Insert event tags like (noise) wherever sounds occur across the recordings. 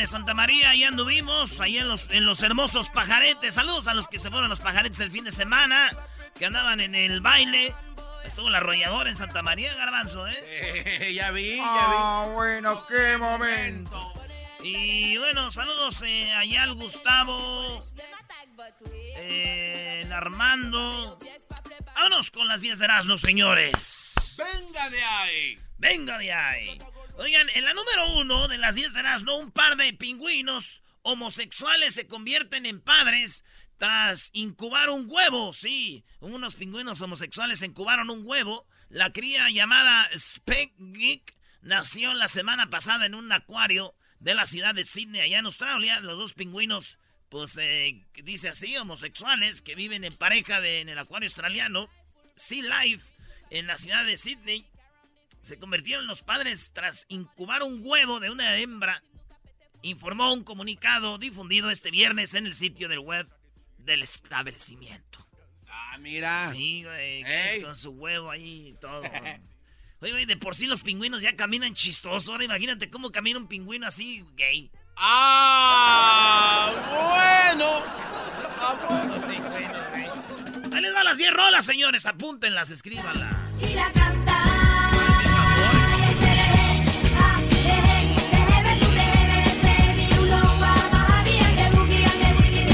De Santa María. Ahí anduvimos, ahí en los, en los hermosos pajaretes. Saludos a los que se fueron a los pajaretes el fin de semana, que andaban en el baile. Estuvo el arrollador en Santa María, Garbanzo, ¿eh? (laughs) ya vi, ya vi. Ah, bueno, qué momento. Y bueno, saludos eh, allá al Gustavo, eh, el Armando. Vámonos con las 10 de Erasmo, señores. ¡Venga de ahí! ¡Venga de ahí! Oigan, en la número uno de las 10 de Erasmo, un par de pingüinos homosexuales se convierten en padres tras incubar un huevo. Sí, unos pingüinos homosexuales incubaron un huevo. La cría llamada Speck nació la semana pasada en un acuario de la ciudad de Sydney, allá en Australia. Los dos pingüinos, pues eh, dice así, homosexuales que viven en pareja de, en el acuario australiano, Sea Life, en la ciudad de Sydney, se convirtieron los padres tras incubar un huevo de una hembra. Informó un comunicado difundido este viernes en el sitio del web del establecimiento. Ah, mira. Sí, güey, con su huevo ahí y todo. (laughs) Oye, güey, de por sí los pingüinos ya caminan chistosos. Ahora imagínate cómo camina un pingüino así, gay. ¡Ah! ¡Bueno! ¡Ah, bueno! Ahí les va las 10 rolas, señores. Apúntenlas, escríbanlas.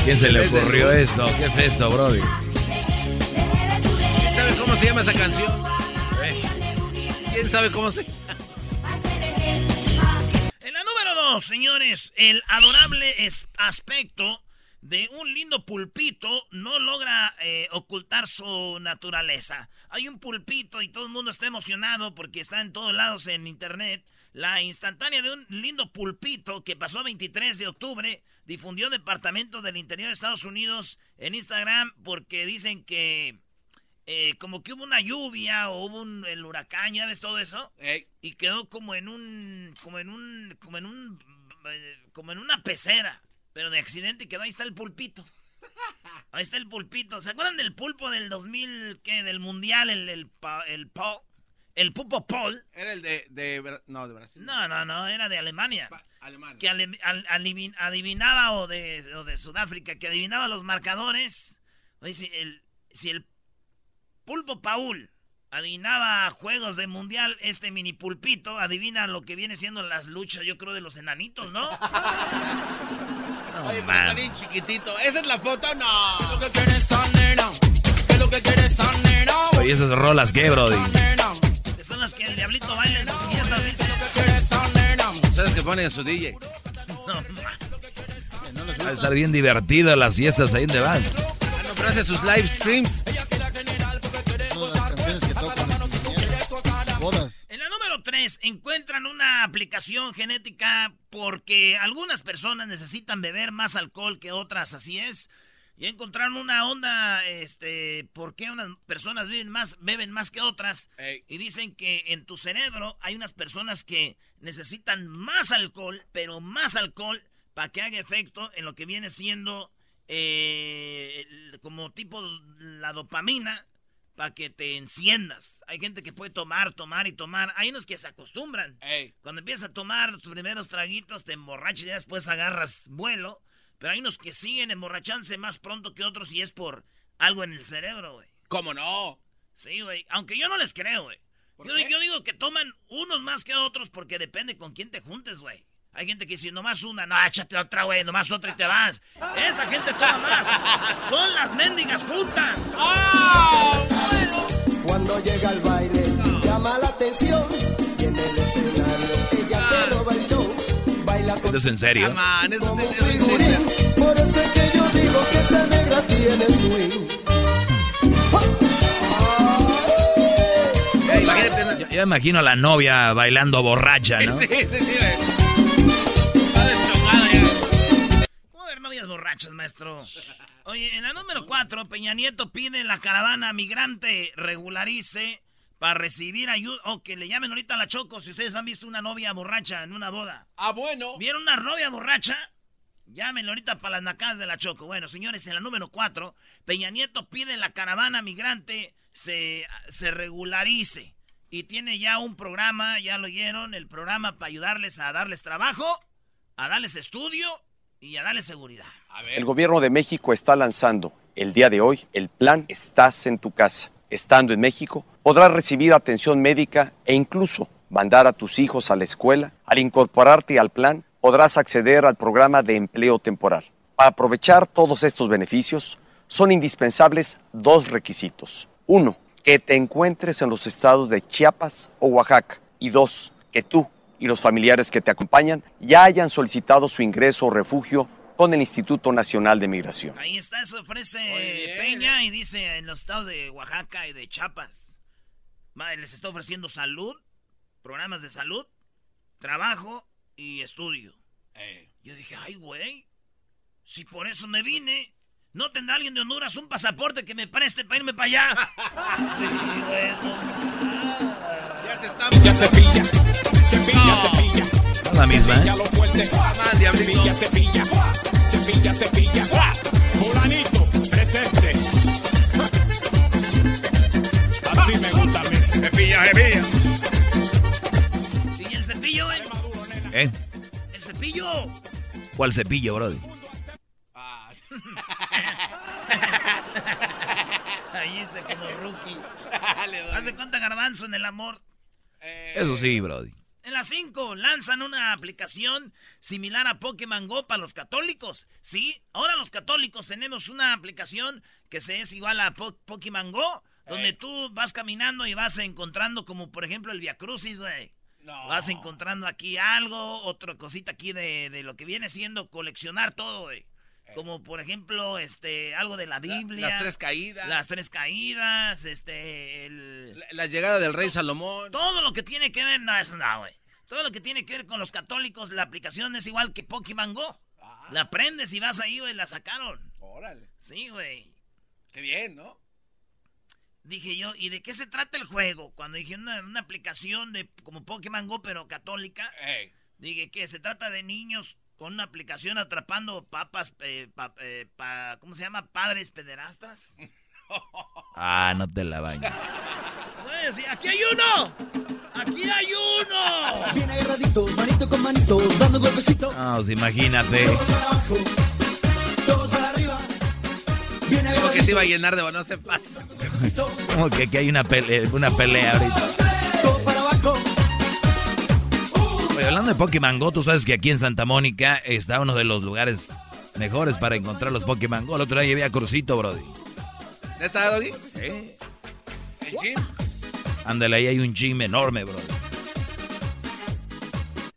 ¿Quién se le ocurrió esto? ¿Qué es esto, Brody? ¿Sabes cómo se llama esa canción? Eh, ¿Quién sabe cómo se En la número 2, señores, el adorable aspecto de un lindo pulpito no logra eh, ocultar su naturaleza. Hay un pulpito y todo el mundo está emocionado porque está en todos lados en internet. La instantánea de un lindo pulpito que pasó 23 de octubre difundió Departamento del Interior de Estados Unidos en Instagram porque dicen que eh, como que hubo una lluvia o hubo un, el huracán, ¿ya ves todo eso? Y quedó como en un, como en un, como en un, como en una pecera, pero de accidente y quedó, ahí está el pulpito. (laughs) Ahí está el pulpito. ¿Se acuerdan del pulpo del 2000, qué, del mundial, el, el, pa- el, po- el pupo Paul? Era el de, no, de Brasil. No, no, no, era de Alemania. Alemania. Que ale- al- adivin- adivinaba, o de, o de Sudáfrica, que adivinaba los marcadores. Oye, si el, si el pulpo Paul adivinaba juegos de mundial, este mini pulpito adivina lo que viene siendo las luchas, yo creo, de los enanitos, ¿no? (laughs) Oye, pero está bien chiquitito. ¿Esa es la foto? No. Oye, esas rolas, ¿qué, Brody? El diablito baila en sus fiestas, dice. ¿Sabes que ponen a su DJ? No, ma. Va a estar bien divertido las fiestas ahí donde vas. Ah, no, pero hace sus live streams. En la número 3, encuentran una aplicación genética porque algunas personas necesitan beber más alcohol que otras, así es. Y encontraron una onda, este, por qué unas personas beben más, beben más que otras. Y dicen que en tu cerebro hay unas personas que necesitan más alcohol, pero más alcohol, para que haga efecto en lo que viene siendo eh, como tipo la dopamina, para que te enciendas. Hay gente que puede tomar, tomar y tomar. Hay unos que se acostumbran. Cuando empiezas a tomar tus primeros traguitos, te emborrachas y después agarras vuelo. Pero hay unos que siguen emborrachándose más pronto que otros y es por algo en el cerebro, güey. ¿Cómo no? Sí, güey. Aunque yo no les creo, güey. Yo, yo digo que toman unos más que otros porque depende con quién te juntes, güey. Hay gente que dice, nomás una, no, échate otra, güey, nomás otra y te vas. Esa gente toma más. (laughs) Son las mendigas juntas. Cuando llega al baile, llama la atención. Y en el escenario, ella se roba el show. Baila con ¿Esto es en serio? Man, eso como figurín. Por eso es que yo digo que esa negra tiene swing. Ya imagino a la novia bailando borracha, ¿no? (laughs) Sí, sí, sí. ¿Cómo ver novias borrachas, maestro? Oye, en la número 4, Peña Nieto pide la caravana migrante regularice para recibir ayuda. O que le llamen ahorita a la Choco si ustedes han visto una novia borracha en una boda. Ah, bueno. ¿Vieron una novia borracha? Llámenlo ahorita para las nacadas de la Choco. Bueno, señores, en la número 4, Peña Nieto pide la caravana migrante se, se regularice. Y tiene ya un programa, ya lo oyeron, el programa para ayudarles a darles trabajo, a darles estudio y a darles seguridad. El gobierno de México está lanzando el día de hoy el plan Estás en tu casa. Estando en México, podrás recibir atención médica e incluso mandar a tus hijos a la escuela. Al incorporarte al plan, podrás acceder al programa de empleo temporal. Para aprovechar todos estos beneficios, son indispensables dos requisitos. Uno, que te encuentres en los estados de Chiapas o Oaxaca. Y dos, que tú y los familiares que te acompañan ya hayan solicitado su ingreso o refugio con el Instituto Nacional de Migración. Ahí está, se ofrece Peña y dice en los estados de Oaxaca y de Chiapas. Madre, les está ofreciendo salud, programas de salud, trabajo y estudio. Yo dije, ay, güey, si por eso me vine, ¿no tendrá alguien de Honduras un pasaporte que me preste para irme para allá? (laughs) Ya se está. Ya se pilla. Se pilla, se pilla. La misma, ¿eh? Lo fuerte. Cepilla, cepilla. Cepilla, cepilla. Fulanito, presente. Así me gusta a mí. Cepilla, cepilla. ¿Y el cepillo, eh? ¿Eh? ¿El cepillo? ¿Cuál cepillo, brody? (laughs) Ahí está como rookie. Haz de cuenta garbanzo en el amor. Eso sí, brody. En las 5 lanzan una aplicación similar a Pokémon Go para los católicos. Sí, ahora los católicos tenemos una aplicación que se es igual a Po- Pokémon Go, donde tú vas caminando y vas encontrando como por ejemplo el Via Crucis, güey. Vas encontrando aquí algo, otra cosita aquí de, de lo que viene siendo coleccionar todo, güey. Como por ejemplo, este, algo de la Biblia. Las tres caídas. Las tres caídas, este, el... La, la llegada del rey Salomón. Todo lo que tiene que ver, no, eso no, güey. Todo lo que tiene que ver con los católicos, la aplicación es igual que Pokémon Go. La prendes y vas ahí, güey, la sacaron. Órale. Sí, güey. Qué bien, ¿no? Dije yo, ¿y de qué se trata el juego? Cuando dije una, una aplicación de como Pokémon Go, pero católica. Dije que se trata de niños con una aplicación atrapando papas, eh, pa- eh, pa- ¿cómo se llama? Padres pederastas. (laughs) Ah, no te la bañes. Sí, aquí hay uno. Aquí hay uno. Bien agarraditos, manito con manito, dando golpecitos. No, pues imagínate. todos para arriba. Bien Como que se iba a llenar de no se pasa. Como que aquí hay una pelea, una pelea ahorita. Oye, hablando de Pokémon Go, tú sabes que aquí en Santa Mónica está uno de los lugares mejores para encontrar los Pokémon Go. El otro día llevé a Crucito, brody. ¿Neta, Doggy? Sí. ¿El gym? Ándale, ahí hay un gym enorme, brody.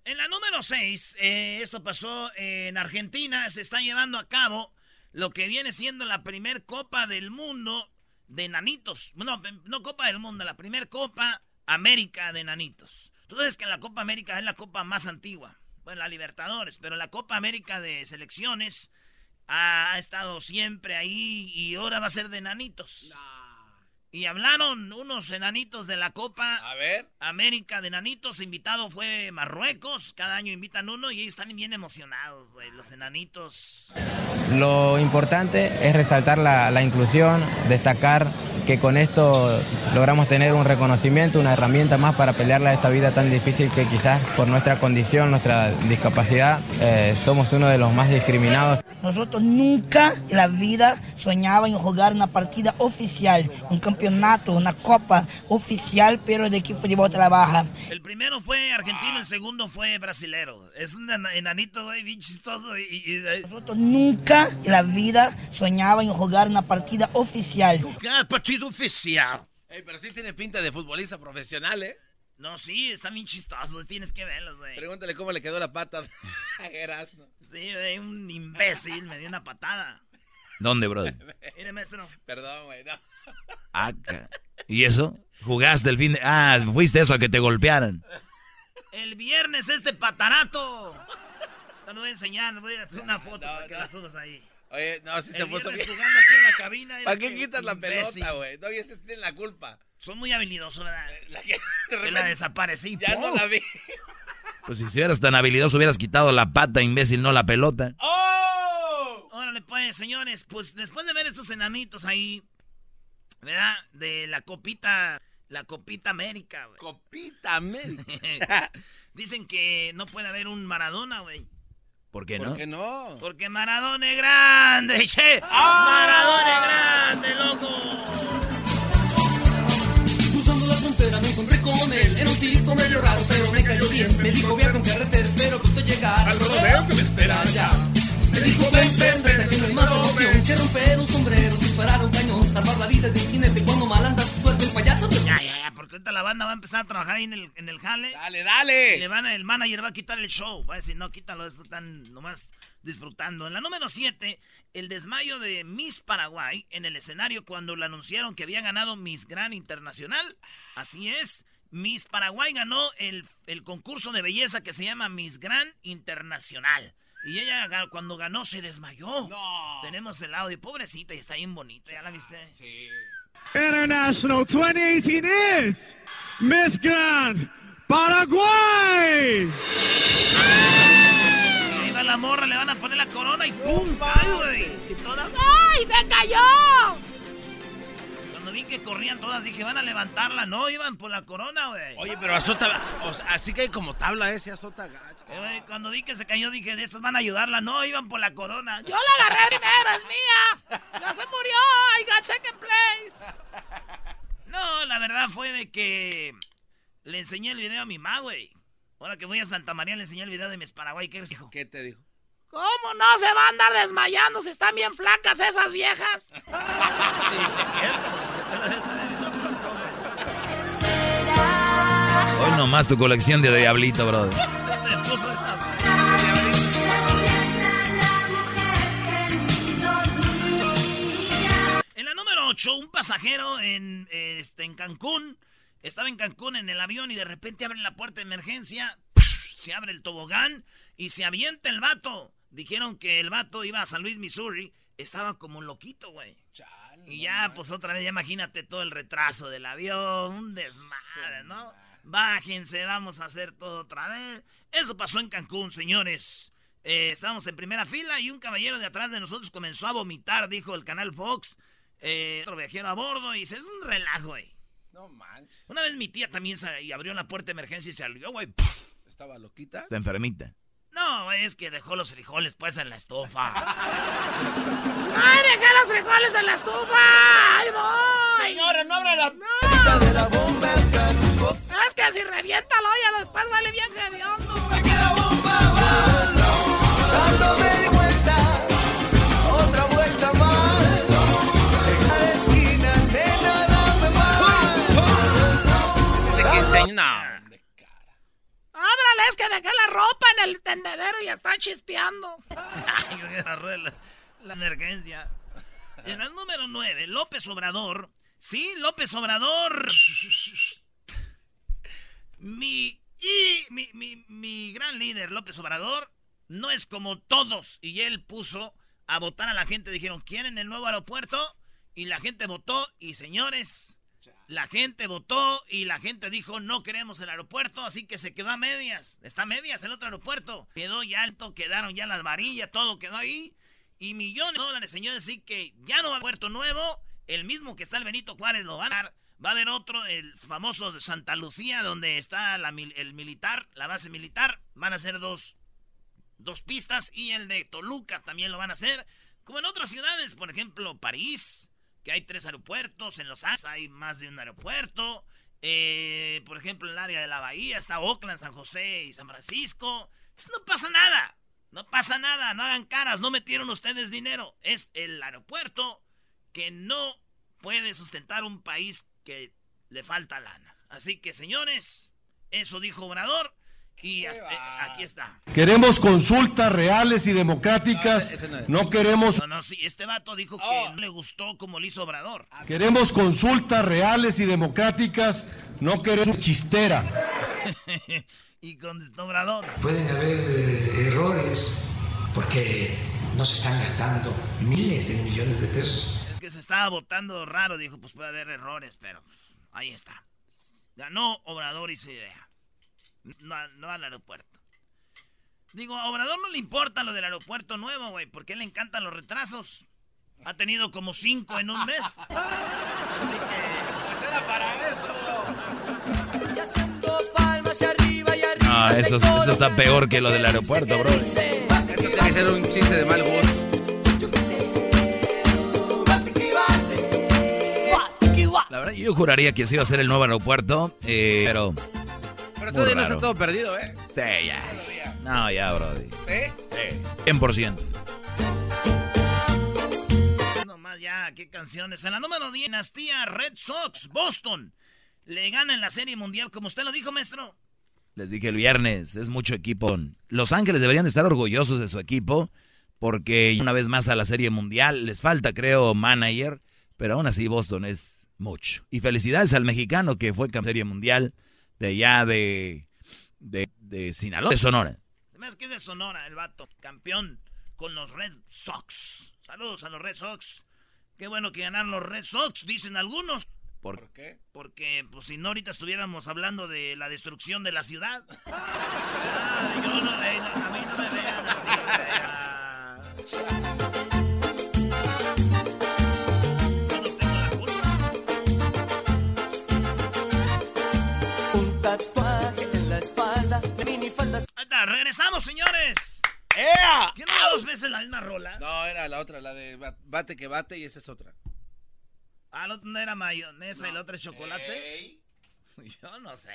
En la número 6, esto pasó en Argentina, se está llevando a cabo lo que viene siendo la primer Copa del Mundo de Nanitos. No, no Copa del Mundo, la primer Copa América de Nanitos. Tú sabes que la Copa América es la copa más antigua. Bueno, la Libertadores, pero la Copa América de selecciones ha estado siempre ahí y ahora va a ser de Nanitos. Y hablaron unos enanitos de la Copa A ver. América de Nanitos, invitado fue Marruecos, cada año invitan uno y ellos están bien emocionados, los enanitos. Lo importante es resaltar la, la inclusión, destacar que con esto logramos tener un reconocimiento, una herramienta más para pelearla esta vida tan difícil que quizás por nuestra condición, nuestra discapacidad, eh, somos uno de los más discriminados. Nosotros nunca en la vida soñábamos en jugar una partida oficial, un campeonato, una copa oficial, pero de equipo de bota la baja. El primero fue argentino, el segundo fue brasilero. Es un ena- enanito, güey, bien chistoso y... y- y- Nosotros nunca en la vida soñábamos en jugar una partida oficial. ¡Ah, partido oficial! Ey, pero sí tiene pinta de futbolista profesional, ¿eh? No, sí, están bien chistosos, tienes que verlos, güey. Pregúntale cómo le quedó la pata (laughs) a Erasmo. Sí, güey, un imbécil me dio una patada. ¿Dónde, brody? (laughs) Mire, maestro. Perdón, güey, no. Ah, ca- ¿Y eso? Jugaste el fin de... Ah, fuiste eso a que te golpearan. El viernes este patarato. Te lo voy a enseñar, voy a hacer una foto para que la subas ahí. Oye, no, si El se puso viernes bien. jugando aquí en la cabina. ¿Para qué que- quitas la imbécil. pelota, güey? No, y ese tiene la culpa. Son muy habilidosos, ¿verdad? La que de la desaparecí. ya no la vi. Pues si eras tan habilidoso hubieras quitado la pata, imbécil, no la pelota. ¡Oh! Órale, pues, señores, pues después de ver estos enanitos ahí, ¿verdad? De la copita, la copita América, güey. Copita América. (laughs) Dicen que no puede haber un Maradona, güey. ¿Por qué no? ¿Por qué no? Porque Maradona es grande, che. Maradona es grande, loco. Cruzando la frontera me encontré con él. Era un tipo medio raro, pero me cayó bien. Me dijo, voy a con carretera, espero que usted llegar. Al rodeo que me espera allá. Me dijo, ven, ven, ven, aquí no hay más opción que romper un sombrero, disparar un cañón, salvar la vida de un jinete cuando mal anda su suerte el payaso. Ya, ya, ya, porque ahorita la banda va a empezar a trabajar ahí en el, en el jale. Dale, Y le dale. van a- el manager va a quitar el show. Va a decir, no, quítalo, esto están nomás disfrutando. En la número 7, el desmayo de Miss Paraguay en el escenario cuando le anunciaron que había ganado Miss Gran Internacional. Así es, Miss Paraguay ganó el, el concurso de belleza que se llama Miss Gran Internacional. Y ella cuando ganó se desmayó. No. Tenemos el audio, pobrecita, y está bien bonita, ¿ya la viste? Sí. International 2018 is Miss Grand Paraguay. Ahí va la morra, le van a poner la corona y ¡pum! ¡Cae, güey! Y todas, ¡ay, se cayó! Cuando vi que corrían todas, dije, van a levantarla. No, iban por la corona, güey. Oye, pero azota. O sea, así que hay como tabla ese azota gacho. Eh, güey, Cuando vi que se cayó, dije, de estos van a ayudarla. No, iban por la corona. Yo la agarré primero, es mía. Ya se murió. I got second place. No, la verdad fue de que le enseñé el video a mi mamá, güey. Ahora que voy a Santa María, le enseñé el video de mis Paraguay. ¿Qué dijo? ¿Qué te dijo? ¿Cómo no se va a andar desmayando si están bien flacas esas viejas? sí, sí, es cierto. Hoy nomás tu colección de Diablito, brother. En la número 8, un pasajero en, eh, este, en Cancún. Estaba en Cancún en el avión y de repente abren la puerta de emergencia. Se abre el tobogán y se avienta el vato. Dijeron que el vato iba a San Luis, Missouri. Estaba como loquito, güey. Y ya, pues otra vez, ya imagínate todo el retraso del avión, un desmadre, ¿no? Bájense, vamos a hacer todo otra vez. Eso pasó en Cancún, señores. Eh, estábamos en primera fila y un caballero de atrás de nosotros comenzó a vomitar, dijo el canal Fox. Eh, otro viajero a bordo y dice, es un relajo, güey. No manches. Una vez mi tía también se, y abrió la puerta de emergencia y se salió, güey. ¿Estaba loquita? Está enfermita. No, es que dejó los frijoles pues en la estufa. (laughs) ¡Ay, dejé los frijoles en la estufa! ¡Ahí voy! Señora, no abra la. De la bomba que si revienta el hoyo después vale bien hediondo. que la bomba. Cuando me di vuelta, otra vuelta más. En la esquina, nena, dame más. Dice que enseña. No. Ábrale, es que dejé la ropa en el tendedero y está chispeando. Ay, me agarré la, la emergencia. En el número 9, López Obrador. Sí, López Obrador. Mi, y, mi, mi, mi gran líder, López Obrador, no es como todos. Y él puso a votar a la gente. Dijeron, ¿quieren el nuevo aeropuerto? Y la gente votó. Y señores, la gente votó y la gente dijo no queremos el aeropuerto, así que se quedó a medias. Está a medias el otro aeropuerto. Quedó ya alto, quedaron ya las varillas, todo quedó ahí. Y millones de dólares, señores, así que ya no va a puerto nuevo. El mismo que está el Benito Juárez lo van a dar. Va a haber otro, el famoso de Santa Lucía, donde está el militar, la base militar. Van a ser dos, dos pistas. Y el de Toluca también lo van a hacer. Como en otras ciudades, por ejemplo, París, que hay tres aeropuertos. En Los Ángeles hay más de un aeropuerto. Eh, por ejemplo, en el área de la Bahía está Oakland, San José y San Francisco. No pasa nada. No pasa nada. No hagan caras. No metieron ustedes dinero. Es el aeropuerto que no puede sustentar un país que le falta lana. Así que, señores, eso dijo Obrador. Y hasta- aquí está. Queremos consultas reales y democráticas. No queremos. No, no, sí, este vato dijo que no le gustó como le hizo Obrador. Queremos consultas reales y democráticas. No queremos chistera. (laughs) y contestó Obrador. Pueden haber eh, errores porque no se están gastando miles de millones de pesos. Que se estaba votando raro, dijo, pues puede haber errores, pero pues, ahí está. Ganó Obrador y su idea. No, no al aeropuerto. Digo, a Obrador no le importa lo del aeropuerto nuevo, güey, porque a él le encantan los retrasos. Ha tenido como cinco en un mes. (laughs) Así que... Pues era para eso. No, eso, eso está peor que lo del aeropuerto, bro. Esto tiene que ser un chiste de mal gusto. La verdad, yo juraría que sí iba a ser el nuevo aeropuerto, eh, pero... Pero todavía no está todo perdido, ¿eh? Sí, ya. No, ya, brody. ¿Eh? 100%. Nomás ya, qué canciones. En la número 10, Dinastía Red Sox, Boston. Le gana en la Serie Mundial, como usted lo dijo, maestro. Les dije el viernes, es mucho equipo. Los Ángeles deberían de estar orgullosos de su equipo porque una vez más a la Serie Mundial les falta, creo, manager, pero aún así Boston es mucho. Y felicidades al mexicano que fue campeón de Serie Mundial de allá de, de, de Sinaloa, de Sonora. Se me hace que es de Sonora el vato, campeón con los Red Sox. Saludos a los Red Sox. Qué bueno que ganaron los Red Sox, dicen algunos. ¿Por qué? Porque, pues, si no, ahorita estuviéramos hablando de la destrucción de la ciudad. (laughs) Ah, yo no, eh, no, a mí no me vean así. Regresamos, señores. ¡Ea! ¿Qué no era dos veces la misma rola? No, era la otra, la de ba- bate que bate y esa es otra. Ah, ¿no, no era mayonesa y la otra es chocolate? (laughs) Yo no sé.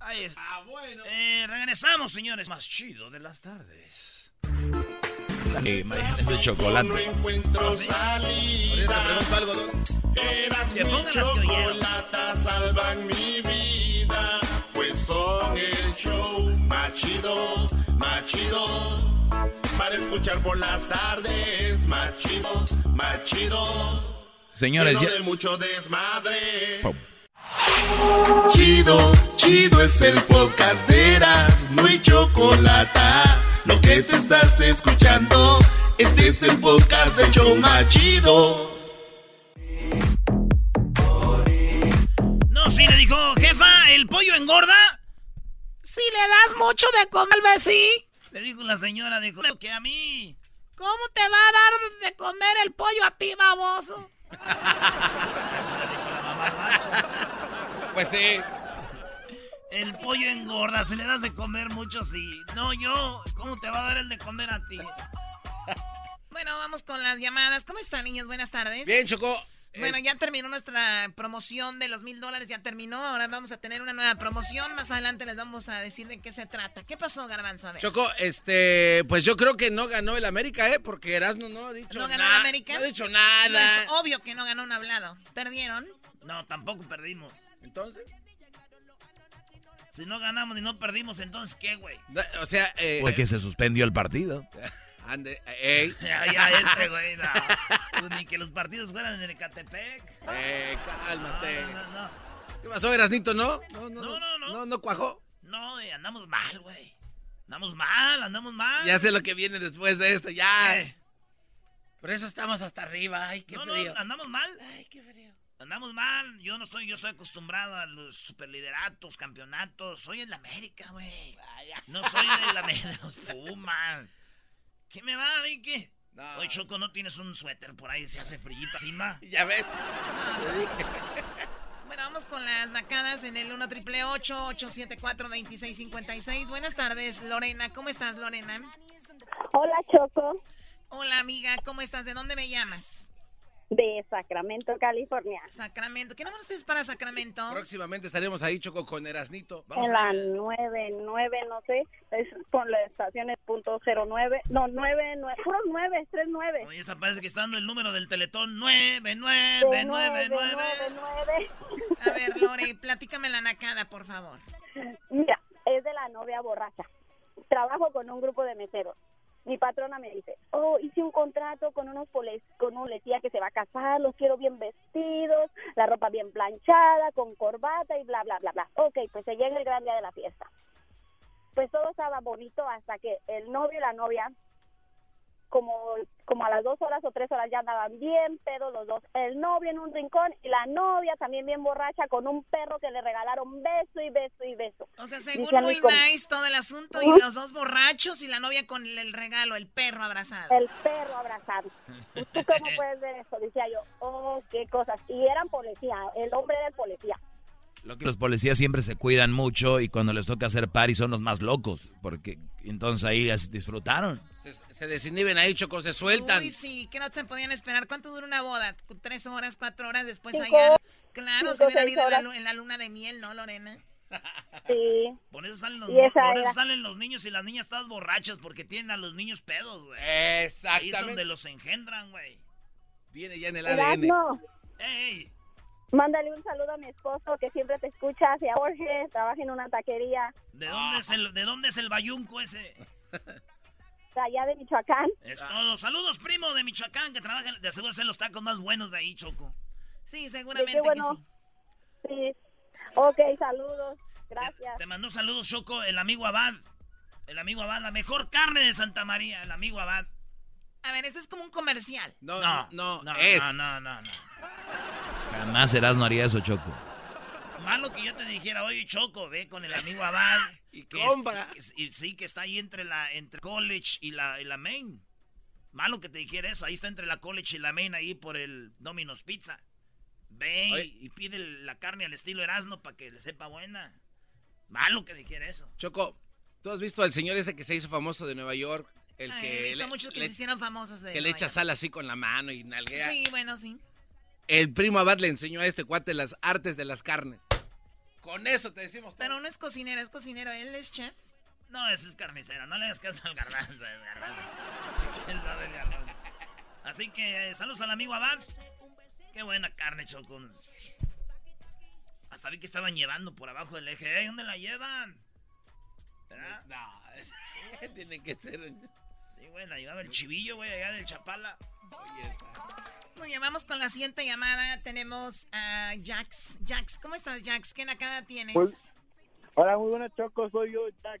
Ahí está. Ah, bueno. Eh, regresamos, señores. Más chido de las tardes. Sí, mayonesa de chocolate. No encuentro salida. Eras mi pongan las que oyeron. chocolata, salvan mi vida. Son el show más chido, más chido. Para escuchar por las tardes, más chido, más chido. Señores, ya- de mucho desmadre. Pum. Chido, chido es el podcast de Eras, no hay chocolate. Lo que te estás escuchando, este es el podcast de Choma Chido. No, sí, le dijo, jefa, ¿el pollo engorda? Si le das mucho de comer, sí. Le dijo la señora, dijo, que a mí. ¿Cómo te va a dar de comer el pollo a ti, baboso? Pues sí. El pollo engorda, si le das de comer mucho, sí. No, yo, ¿cómo te va a dar el de comer a ti? Bueno, vamos con las llamadas. ¿Cómo están, niños? Buenas tardes. Bien, Choco. Bueno, ya terminó nuestra promoción de los mil dólares, ya terminó. Ahora vamos a tener una nueva promoción. Más adelante les vamos a decir de qué se trata. ¿Qué pasó, Garbanzo? A ver. Choco, este, pues yo creo que no ganó el América, ¿eh? Porque Erasmo no ha dicho ¿No ganó nada. el América? No ha dicho No, nada. es obvio que no ganó un hablado. ¿Perdieron? No, tampoco perdimos. Entonces. Si no ganamos y no perdimos, entonces, ¿qué, güey? O sea, eh, Fue que se suspendió el partido. (laughs) ande, ey. (laughs) Ya, ya, este, güey, no. (laughs) Pues ni que los partidos fueran en Ecatepec. Eh, cálmate. No, no, no. ¿Qué pasó, Erasnito? ¿No? No, no, No, no, no. No, no cuajó. No, eh, andamos mal, güey. Andamos mal, andamos mal. Ya sé lo que viene después de esto, ya. Eh. Por eso estamos hasta arriba. Ay, qué No, no, frío. andamos mal. Ay, qué frío. Andamos mal. Yo no estoy, yo estoy acostumbrado a los superlideratos, campeonatos. Soy el América, güey. No soy América, de los Pumas. ¿Qué me va, Vicky? No. Oye, Choco, ¿no tienes un suéter por ahí? Se hace frío encima. (laughs) Ya ves. (laughs) Bueno, vamos con las nacadas en el 1 triple 874 2656 Buenas tardes, Lorena. ¿Cómo estás, Lorena? Hola Choco, Hola, amiga. ¿Cómo estás? ¿De dónde me llamas? De Sacramento, California. Sacramento. ¿Qué número es para Sacramento? Próximamente estaremos ahí, Choco, con Erasnito. en la 99, no sé, es por la estación es punto 09, no, 9, 9, puro 9, 3, 9. Oye, esta parece que está dando el número del teletón 99999. A ver, Lore, platícame la nacada, por favor. Mira, es de la la novia borracha. Trabajo con un grupo de meseros. Mi patrona me dice, oh, hice un contrato con unos poles, con un policía que se va a casar, los quiero bien vestidos, la ropa bien planchada, con corbata y bla, bla, bla, bla. Ok, pues se llega el gran día de la fiesta. Pues todo estaba bonito hasta que el novio y la novia como, como a las dos horas o tres horas ya andaban bien pero los dos. El novio en un rincón y la novia también bien borracha con un perro que le regalaron beso y beso y beso. O sea, según Dice muy nice todo el asunto y los dos borrachos y la novia con el regalo, el perro abrazado. El perro abrazado. ¿Y tú cómo puedes ver eso? Decía yo, oh, qué cosas. Y eran policía, el hombre era el policía. Lo que los policías siempre se cuidan mucho y cuando les toca hacer party son los más locos, porque entonces ahí disfrutaron. Se, se desinhiben ahí, Choco, se sueltan. Uy, sí, que no se podían esperar. ¿Cuánto dura una boda? ¿Tres horas, cuatro horas? Después Cinco, allá. Claro, se hubieran ido en la, en la luna de miel, ¿no, Lorena? Sí. (laughs) Por eso salen los, Y esa por eso era- salen los niños y las niñas todas borrachas porque tienen a los niños pedos, güey. Ahí es Exactamente. donde los engendran, güey. Viene ya en el ADN. ¡Ey! Mándale un saludo a mi esposo que siempre te escucha, hacia Jorge, trabaja en una taquería ¿De dónde, es el, ¿De dónde es el bayunco ese? de allá de Michoacán. Es todo. Saludos, primo de Michoacán, que trabaja de seguro en los tacos más buenos de ahí, Choco. Sí, seguramente qué bueno. que sí. Sí. Ok, saludos. Gracias. Te mandó saludos, Choco, el amigo Abad. El amigo Abad, la mejor carne de Santa María, el amigo Abad. A ver, ese es como un comercial. No, No, no, no, es. no, no, no, no. Jamás serás no haría eso, Choco. Malo que yo te dijera, oye, Choco, ve con el amigo Abad. (laughs) Y que compra. que es- y sí, que está ahí entre la entre college y la, y la main. Malo que te dijera eso, ahí está entre la college y la main, ahí por el Domino's Pizza. Ve y- Oye. y pide la carne al estilo Erasmo para que le sepa buena. Malo que dijera eso. Choco, ¿tú has visto al señor ese que se hizo famoso de Nueva York? El Ay, que he visto le, muchos que le- se hicieron famosos de que le echa York. sal así con la mano y nalguea. Sí, bueno, sí. El primo Abad le enseñó a este cuate las artes de las carnes. Con eso te decimos todo. Pero no es cocinero, es cocinero. Él es chef. No, ese es carnicero, no le hagas caso al garbanzo. es garbanzo. ¿Quién sabe de garbanzo? Así que eh, saludos al amigo Abad. Qué buena carne, Choco. Hasta vi que estaban llevando por abajo del eje. ¿Dónde la llevan? ¿Verdad? No, (laughs) tiene que ser. Sí, güey, la llevaba el chivillo, güey, allá del Chapala. Bien, vamos con la siguiente llamada. Tenemos a Jax. Jax, ¿cómo estás, Jax? ¿Qué nacada tienes? Pues- Hola, muy buenas, Choco. Soy yo, Jack.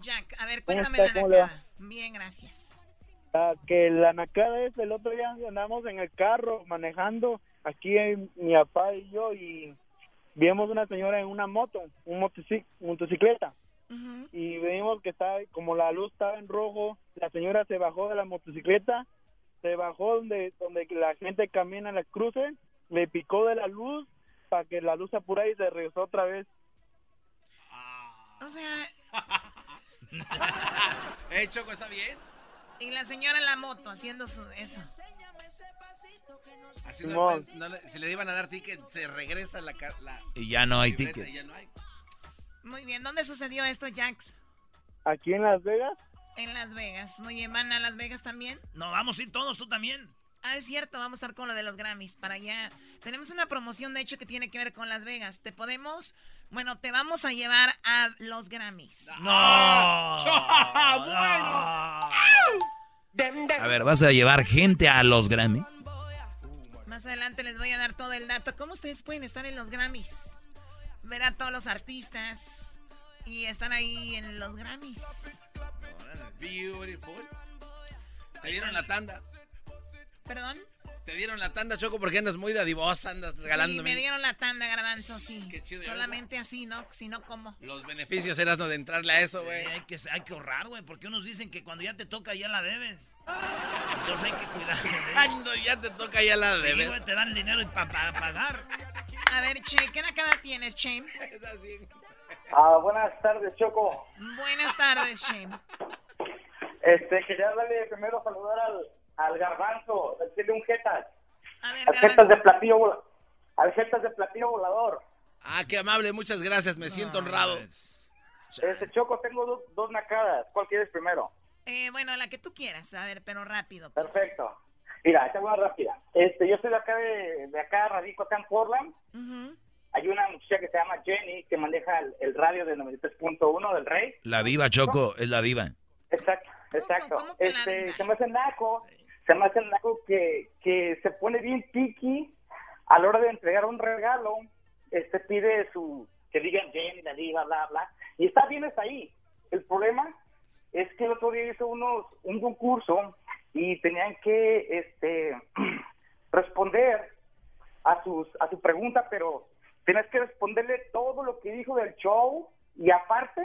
Jack, a ver, ¿Cómo cuéntame está? la nacada. Bien, gracias. Ah, que la nacada es el otro día andamos en el carro manejando aquí en- mi papá y yo y vimos una señora en una moto, un motoci- motocicleta y vimos que estaba como la luz estaba en rojo, la señora se bajó de la motocicleta, se bajó donde donde la gente camina en la cruce, le picó de la luz para que la luz se apurara y se regresó otra vez. O sea, (laughs) Eh, Choco, ¿está bien? y la señora en la moto haciendo su, eso. Así no, Simón. no le- si le iban a dar ticket, se regresa la... ca- la Y ya no hay ticket. y ya no hay. Muy bien, ¿dónde sucedió esto, Jax? Aquí en Las Vegas, En Las Vegas. Muy bien, ¿van a Las Vegas también? No, vamos a ir todos, tú también. Ah, es cierto, vamos a estar con lo de los Grammys para allá. Tenemos una promoción, de hecho, que tiene que ver con Las Vegas. Te podemos, bueno, te vamos a llevar a los Grammys. No. (laughs) A ver, ¿vas a llevar gente a los Grammys? Más adelante les voy a dar todo el dato. ¿Cómo ustedes pueden estar en los Grammys? Ver a todos los artistas y estar ahí en los Grammys. Beautiful. Te dieron la tanda. ¿Perdón? Te dieron la tanda, Choco, porque andas muy dadivosa, andas Sí, regalándome. me dieron la tanda, garbanzo, sí. Qué chido, ya Solamente así, ¿no? Si no, ¿cómo? Los beneficios eras no de entrarle a eso, güey. Sí, hay, que, hay que ahorrar, güey, porque unos dicen que cuando ya te toca ya la debes. Entonces hay que cuidar. Cuando ya te toca ya la Sí, debes. güey, te dan dinero para pagar. A ver, Che, ¿qué cara tienes, Che? (laughs) Ah, buenas tardes, Choco. Buenas tardes, Che. Este, quería darle primero saludar al, al garbanzo, decirle un jetas. A ver, Al jetas de platillo al jetas de platillo volador. Ah, qué amable, muchas gracias, me siento honrado. Este, Choco, tengo dos, dos nacadas. ¿Cuál quieres primero? Eh, bueno, la que tú quieras, a ver, pero rápido. Perfecto. Mira, esta es una rápida. Este, yo soy de acá, de, de acá, radico acá en Portland. Ujú. Hay una muchacha que se llama Jenny que maneja el, el radio de 93.1 del Rey. La diva, Choco, es la diva. Exacto, exacto. Este, se me hace naco, se me hace naco que, que se pone bien piqui a la hora de entregar un regalo, este pide su, que digan Jenny, la diva, bla, bla, y está bien, está ahí. El problema es que el otro día hizo unos, un concurso y tenían que, este, (clears throat) responder a sus, a su pregunta, pero tienes que responderle todo lo que dijo del show y aparte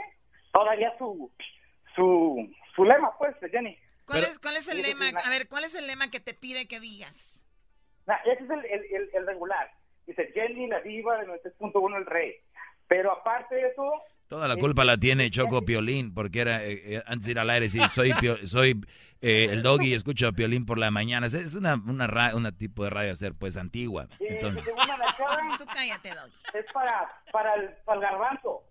todavía su, su, su lema, pues, de Jenny. ¿Cuál, es, ¿Cuál es el lema? A ver, ¿cuál es el lema que te pide que digas? Nah, ese es el, el, el- el regular. Dice Jenny, la diva de 93.1 el rey. Pero aparte de eso, Toda la culpa la tiene Choco Piolín, porque era eh, eh, antes de ir al aire, sí, soy, Pio- (laughs) soy eh, el doggy y escucho a Piolín por la mañana. Es- una, una, ra- una tipo de radio ser pues antigua. Entonces, Tú cállate, Doggy. es para, para, el, para el garbanzo.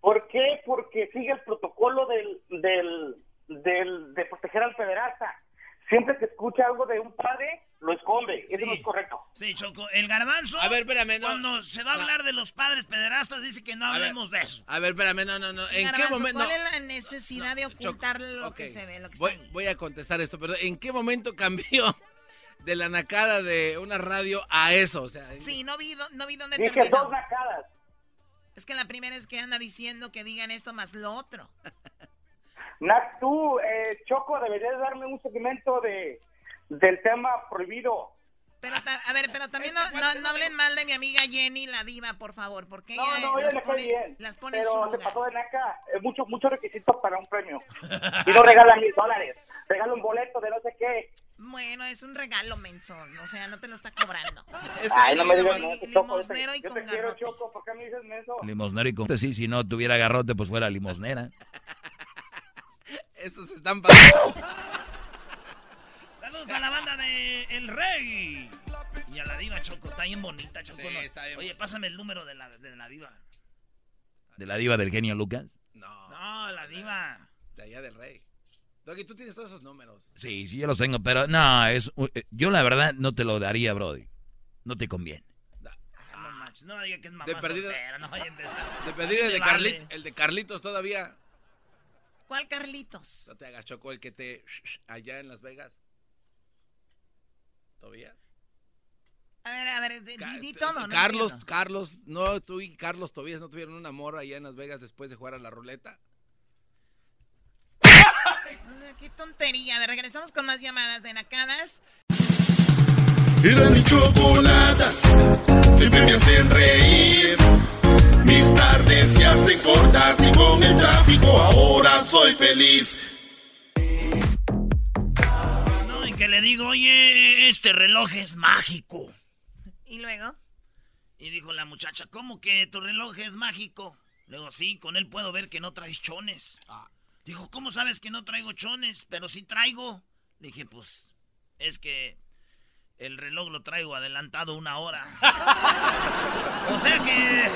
¿Por qué? Porque sigue el protocolo del, del, del, de proteger al pederasta. Siempre que escucha algo de un padre, lo esconde. Eso no es correcto. Sí, Choco, el garbanzo. A ver, espérame, no. Cuando se va a hablar de los padres pederastas, dice que no ver, hablemos de eso. A ver, espérame, no, no, no. ¿En qué momento? ¿Cuál no, es la necesidad de ocultar lo que se ve, lo que voy, está voy a contestar esto, pero ¿en qué momento cambió (laughs) de la nacada de una radio a eso? O sea, Sí, no vi, no vi dónde Dije terminó. dos nacadas. Es que la primera es que anda diciendo que digan esto más lo otro. Nac, tú, eh, Choco, deberías darme un segmento de, del tema prohibido. Pero, a ver, pero también no, no, no hablen mal de mi amiga Jenny, la diva, por favor, porque No, ella no, ella las le pone, bien. las pone pero se pasó de naca. Eh, mucho, muchos requisitos para un premio. Y no regala mil dólares. Regala un boleto de no sé qué. Bueno, es un regalo, mensón, o sea, no te lo está cobrando. (laughs) Ay, no me digas no, Choco. limosnero y Yo con te quiero, garrote. Choco. ¿Por qué me dices eso? limosnero y con... Sí, si no tuviera garrote, pues fuera limosnera. (laughs) Esos están pasando. (laughs) Saludos a la banda de El Rey. Y a la diva Choco, está bien bonita, Choco. Sí, ¿no? está bien. Oye, pásame el número de la, de la diva. De la diva del genio Lucas. No, No, la diva. de allá del rey. Doggy, tú tienes todos esos números. Sí, sí, yo los tengo, pero no, es, eh, yo la verdad no te lo daría, Brody. No te conviene. No manches, no diga que es mamá De perdida- soltera, no de (laughs) De perdida el de, vale. Carlit- el de Carlitos todavía. ¿Cuál Carlitos? No te hagas choco el que te allá en Las Vegas. ¿Todavía? A ver, a ver, di, di- todo, ¿no? Carlos, entiendo. Carlos, no, tú y Carlos Tobías no tuvieron una morra allá en Las Vegas después de jugar a la ruleta. O sea, qué tontería. A ver, regresamos con más llamadas de nacadas. Era mi chocolata, siempre me hacen reír. Mis tardes se hacen cortas y con el tráfico ahora soy feliz. Que le digo, oye, este reloj es mágico. ¿Y luego? Y dijo la muchacha, ¿cómo que tu reloj es mágico? Le digo, sí, con él puedo ver que no traes chones. Dijo, ¿cómo sabes que no traigo chones? Pero sí traigo. Le dije, pues, es que el reloj lo traigo adelantado una hora. (laughs) o sea que...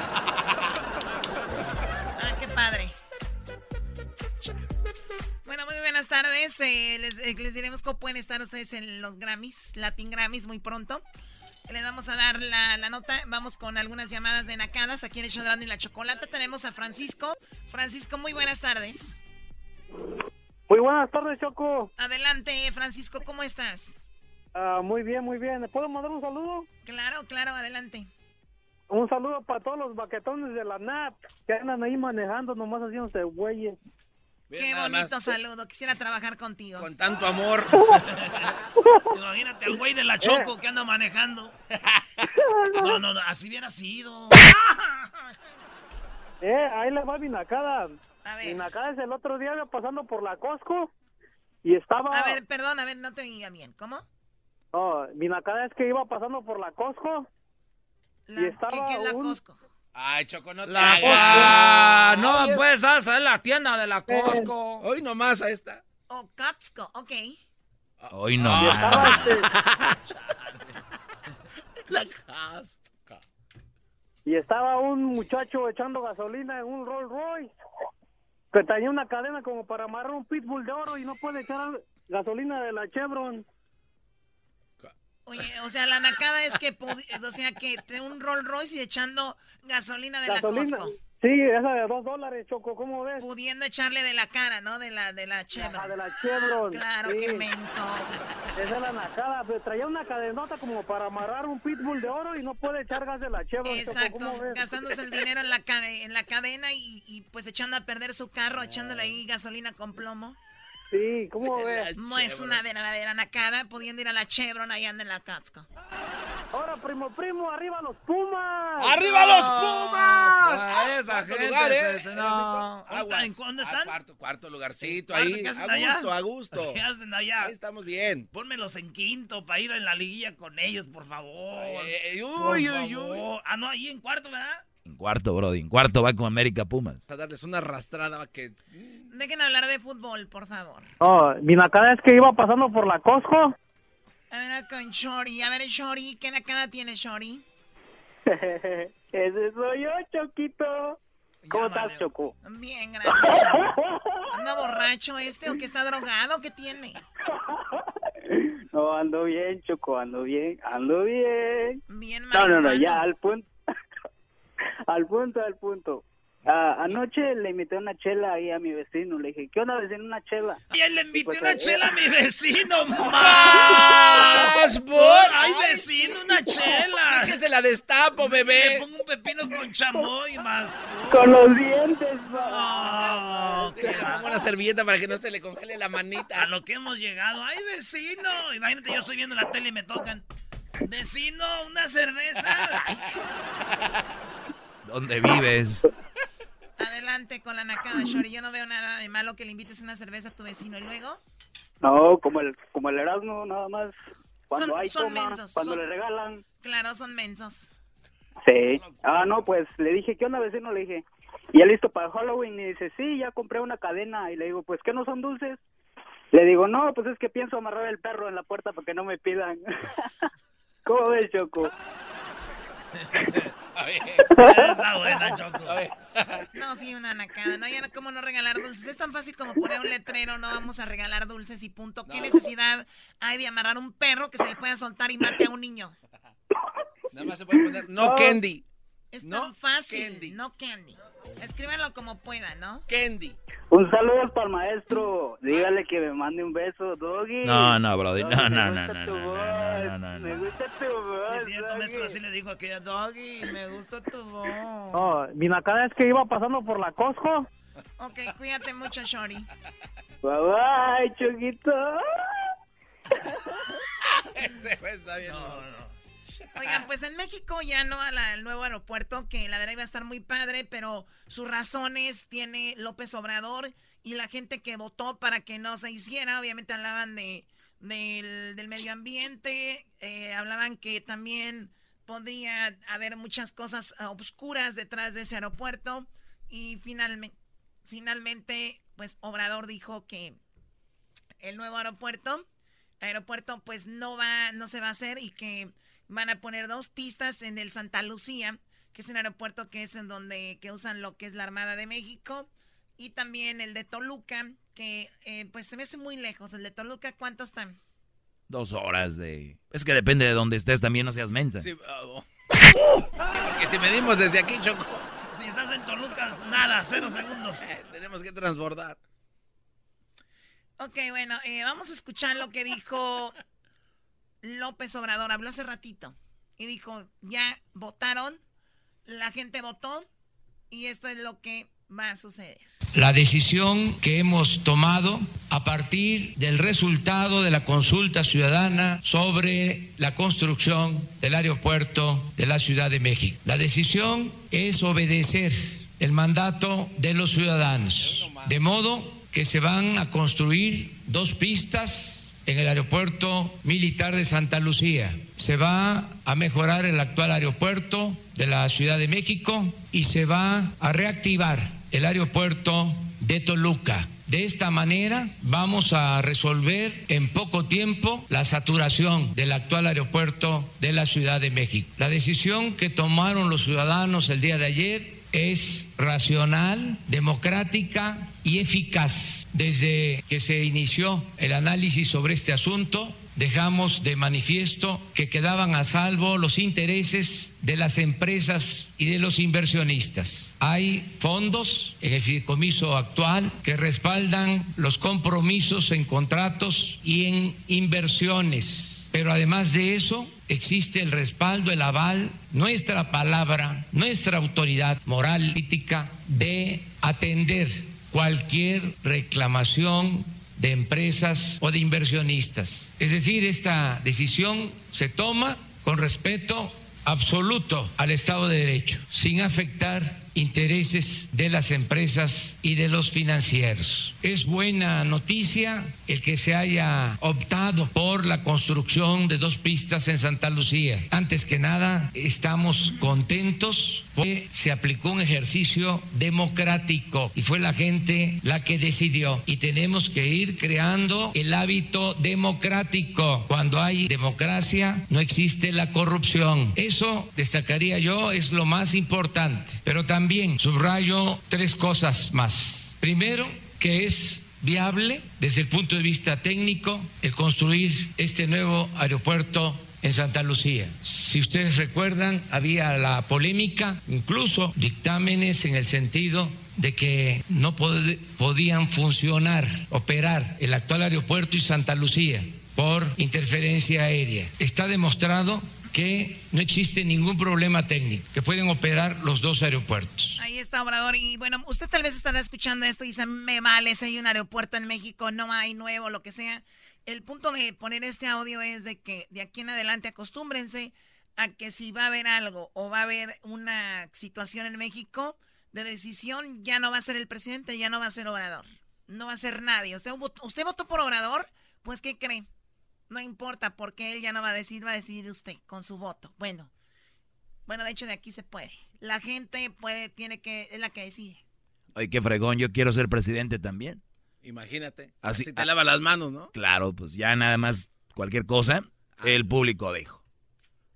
Ah, qué padre. Eh, les, les diremos cómo pueden estar ustedes en los Grammys, Latin Grammys, muy pronto. Les vamos a dar la, la nota. Vamos con algunas llamadas de nacadas. Aquí en el Chodrando y la Chocolata tenemos a Francisco. Francisco, muy buenas tardes. Muy buenas tardes, Choco. Adelante, Francisco, ¿cómo estás? Ah, muy bien, muy bien. ¿Le puedo mandar un saludo? Claro, claro, adelante. Un saludo para todos los baquetones de la NAP que andan ahí manejando, nomás haciéndose güeyes. Qué bonito saludo. Quisiera trabajar contigo. Con tanto amor. (laughs) Imagínate al güey de la Choco que anda manejando. (laughs) No, no, no, así hubiera sido. (laughs) Eh, ahí le va mi nacada. A ver. Mi nacada es el otro día iba pasando por la Costco y estaba... A ver, perdón, a ver, no te oía bien. ¿Cómo? No, mi nacada es que iba pasando por la Costco La- y estaba ¿qué- qué es la un- Costco? Ay, Choco, no te La hagas. Ah, no, pues, esa es la tienda de la Eh, Costco. Hoy nomás a esta. Oh, Costco, ok. Hoy no. y estaba, este, La Costco. y estaba un muchacho echando gasolina en un Rolls Royce que tenía una cadena como para amarrar un pitbull de oro y no puede echar gasolina de la Chevron. Oye, o sea, la nacada es que, o sea, que un Rolls Royce y echando gasolina de gasolina. la Costco. Sí, esa de dos dólares, Choco, ¿cómo ves? Pudiendo echarle de la cara, ¿no? De la, de la Chevron. De la Chevron. Claro, sí. qué menso. Esa es la nacada, pero traía una cadenota como para amarrar un pitbull de oro y no puede echar gas de la Chevron. Choco, Exacto, ¿cómo ves? gastándose el dinero en la, en la cadena y, y, pues echando a perder su carro, echándole ahí gasolina con plomo. Sí, ¿cómo ves? No es una verdadera nacada, pudiendo ir a la Chevron allá en la Costco. Ahora, primo, primo, arriba los Pumas. ¡Arriba los Pumas! Ah, esa Cuarto gente lugar, ¿eh? se- no. Aguas. ¿En dónde Ah, están? cuarto, cuarto lugarcito, ¿Cuarto? ahí. ¿Qué hacen A allá? gusto, a gusto. ¿Qué hacen allá? Ahí estamos bien. Pónmelos en quinto para ir en la liguilla con ellos, por favor. Ay, uy, Por uy, uy. Ah, no, ahí en cuarto, ¿verdad? En cuarto, Brody. En cuarto va con América Pumas. A darles una arrastrada que... Dejen hablar de fútbol, por favor. Oh, mi nacada es que iba pasando por la Costco. A ver, con Shori. A ver, Shori, ¿qué nacada tiene Shori? (laughs) Ese soy yo, Choquito. ¿Cómo estás, Choco? Bien, gracias. ¿Anda (laughs) borracho este o que está drogado? ¿Qué tiene? (laughs) No, ando bien, Choco, ando bien, ando bien. Bien, No, no, no, marihuano. ya, al punto. al punto, al punto. Ah, anoche le invité una chela ahí a mi vecino. Le dije, ¿qué onda, vecino? Una chela. Y él le invité pues, una chela a mi vecino, (laughs) más. ¡Ay, vecino, una chela! (laughs) Que se la destapo, bebé. Le pongo un pepino con chamoy, más. Con los dientes, Oh, Le pongo una servilleta para que no se le congele la manita. A lo que hemos llegado. ¡Ay, vecino! Imagínate, yo estoy viendo la tele y me tocan. Vecino, una cerveza. (laughs) ¿Dónde vives? Adelante con la nacada, Shori. Yo no veo nada de malo que le invites una cerveza a tu vecino. ¿Y luego? No, como el, como el Erasmo, nada más. Cuando Son- hay son toma, mensos, cuando son- le regalan. Claro, son mensos. Sí. Ah, no, pues le dije, ¿qué onda, vecino? Le dije, ¿ya listo para Halloween? Y dice, sí, ya compré una cadena. Y le digo, pues, ¿qué no son dulces? Le digo, no, pues es que pienso amarrar el perro en la puerta para que no me pidan. (laughs) ¿Cómo ves, Choco? (laughs) Está buena, Choco. (laughs) No, sí, una nacada. No, ya no, ¿cómo no regalar dulces? Es tan fácil como poner un letrero, no vamos a regalar dulces y punto. ¿Qué necesidad hay de amarrar un perro que se le pueda soltar y mate a un niño? Nada más se puede poner no candy. Es No tan fácil. candy. No candy. Escríbanlo como puedan, ¿no? Candy. Un saludo para el maestro. Dígale que me mande un beso, Doggy. No, no, Brody. No, no, no, gusta no, tu no, voz, no, no, no, Me no. gusta tu voz. Sí, es cierto, Doggy. maestro. Así le dijo a aquella doggy. Me gusta tu voz. No, mi nacada es que iba pasando por la Costco. Ok, cuídate mucho, Shori. Bye bye, Choquito. (laughs) Ese está bien. Oigan, pues en México ya no al nuevo aeropuerto, que la verdad iba a estar muy padre, pero sus razones tiene López Obrador y la gente que votó para que no se hiciera. Obviamente hablaban de del, del medio ambiente, eh, hablaban que también podría haber muchas cosas obscuras detrás de ese aeropuerto y finalmente, finalmente, pues Obrador dijo que el nuevo aeropuerto, aeropuerto pues no va, no se va a hacer y que van a poner dos pistas en el Santa Lucía, que es un aeropuerto que es en donde que usan lo que es la Armada de México y también el de Toluca, que eh, pues se me hace muy lejos. El de Toluca, ¿cuántos están? Dos horas de... Es que depende de dónde estés, también no seas mensa. Sí, oh. Porque si medimos desde aquí, Choco, Si estás en Toluca, nada, cero segundos. (laughs) tenemos que transbordar. Ok, bueno, eh, vamos a escuchar lo que dijo López Obrador. Habló hace ratito y dijo, ya votaron, la gente votó y esto es lo que va a suceder. La decisión que hemos tomado a partir del resultado de la consulta ciudadana sobre la construcción del aeropuerto de la Ciudad de México. La decisión es obedecer el mandato de los ciudadanos, de modo que se van a construir dos pistas en el aeropuerto militar de Santa Lucía. Se va a mejorar el actual aeropuerto de la Ciudad de México y se va a reactivar el aeropuerto de Toluca. De esta manera vamos a resolver en poco tiempo la saturación del actual aeropuerto de la Ciudad de México. La decisión que tomaron los ciudadanos el día de ayer es racional, democrática y eficaz. Desde que se inició el análisis sobre este asunto, dejamos de manifiesto que quedaban a salvo los intereses de las empresas y de los inversionistas. Hay fondos en el fideicomiso actual que respaldan los compromisos en contratos y en inversiones. Pero además de eso, existe el respaldo, el aval, nuestra palabra, nuestra autoridad moral, política de atender cualquier reclamación de empresas o de inversionistas. Es decir, esta decisión se toma con respeto absoluto al Estado de Derecho, sin afectar intereses de las empresas y de los financieros. Es buena noticia el que se haya optado por la construcción de dos pistas en Santa Lucía. Antes que nada, estamos contentos porque se aplicó un ejercicio democrático y fue la gente la que decidió. Y tenemos que ir creando el hábito democrático. Cuando hay democracia, no existe la corrupción. Eso, destacaría yo, es lo más importante. Pero también subrayo tres cosas más. Primero, que es viable desde el punto de vista técnico el construir este nuevo aeropuerto en Santa Lucía. Si ustedes recuerdan, había la polémica, incluso dictámenes en el sentido de que no pod podían funcionar, operar el actual aeropuerto y Santa Lucía por interferencia aérea. Está demostrado que no existe ningún problema técnico, que pueden operar los dos aeropuertos. Ahí está, Obrador. Y bueno, usted tal vez estará escuchando esto y dice, me vale si hay un aeropuerto en México, no hay nuevo, lo que sea. El punto de poner este audio es de que de aquí en adelante acostúmbrense a que si va a haber algo o va a haber una situación en México de decisión, ya no va a ser el presidente, ya no va a ser Obrador. No va a ser nadie. ¿Usted, usted votó por Obrador? Pues, ¿qué cree? No importa porque él ya no va a decir, va a decidir usted con su voto. Bueno, bueno, de hecho de aquí se puede. La gente puede, tiene que, es la que decide. Ay, qué fregón, yo quiero ser presidente también. Imagínate. Así, te lava las manos, ¿no? Claro, pues ya nada más cualquier cosa, ah. el público dijo.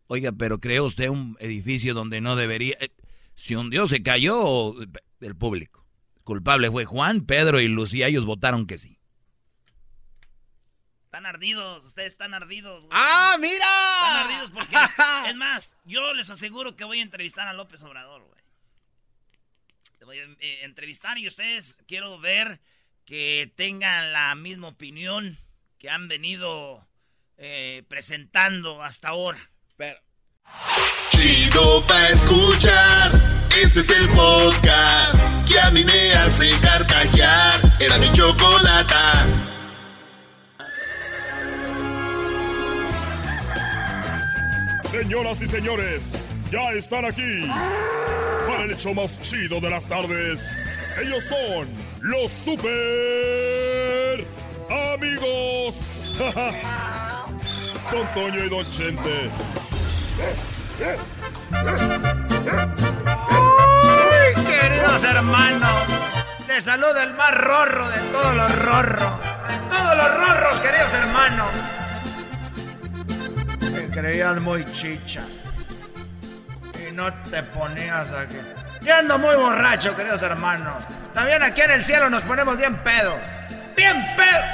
Oiga, pero ¿cree usted un edificio donde no debería... Eh, si un dios se cayó, el público. Culpable fue Juan, Pedro y Lucía, ellos votaron que sí. Están ardidos, ustedes están ardidos. ¡Ah, mira! Están ardidos porque, (laughs) es más, yo les aseguro que voy a entrevistar a López Obrador, güey. Te voy a eh, entrevistar y ustedes quiero ver que tengan la misma opinión que han venido eh, presentando hasta ahora. Pero... Chido pa' escuchar, este es el podcast que a mí me hace carcajear. Era mi chocolate. Señoras y señores, ya están aquí para el hecho más chido de las tardes. Ellos son los super amigos. (laughs) Don Toño y Don Chente. ¡Ay, queridos hermanos! Les saluda el más rorro de todos los rorros. De todos los rorros, queridos hermanos creías muy chicha. Y no te ponías aquí. Ya ando muy borracho, queridos hermanos. También aquí en el cielo nos ponemos bien pedos. ¡Bien pedos!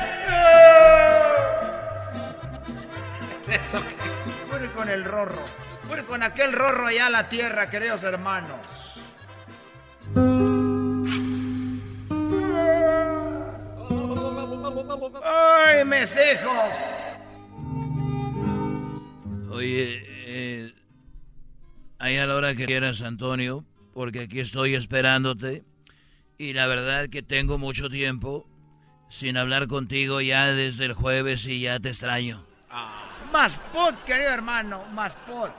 (laughs) Eso que. con el rorro. Fui con aquel rorro allá a la tierra, queridos hermanos. ¡Ay, mis hijos! Oye, eh, ahí a la hora que quieras, Antonio, porque aquí estoy esperándote. Y la verdad que tengo mucho tiempo sin hablar contigo ya desde el jueves y ya te extraño. Más pot, querido hermano, más pot.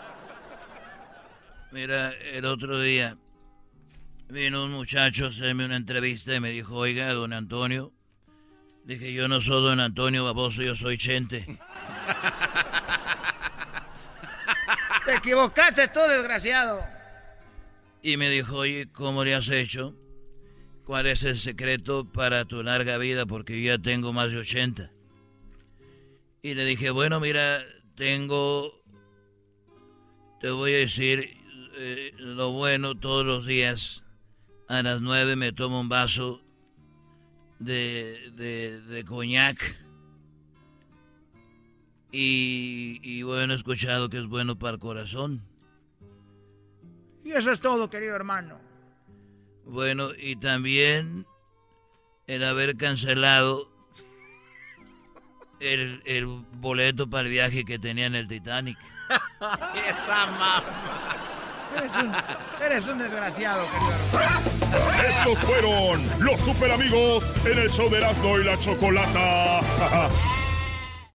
Mira, el otro día vino un muchacho a hacerme una entrevista y me dijo, oiga, don Antonio. Dije, yo no soy don Antonio Baboso, yo soy Chente. (laughs) Te equivocaste tú, desgraciado. Y me dijo, oye, ¿cómo le has hecho? ¿Cuál es el secreto para tu larga vida? Porque yo ya tengo más de 80. Y le dije, bueno, mira, tengo, te voy a decir eh, lo bueno todos los días. A las 9 me tomo un vaso de, de, de coñac Y, y bueno, he escuchado que es bueno para el corazón. Y eso es todo, querido hermano. Bueno, y también el haber cancelado el, el boleto para el viaje que tenía en el Titanic. (laughs) Esa mamá. Eres un, eres un desgraciado, querido hermano. Estos fueron los super amigos en el show de Erasmo y la Chocolata. (laughs)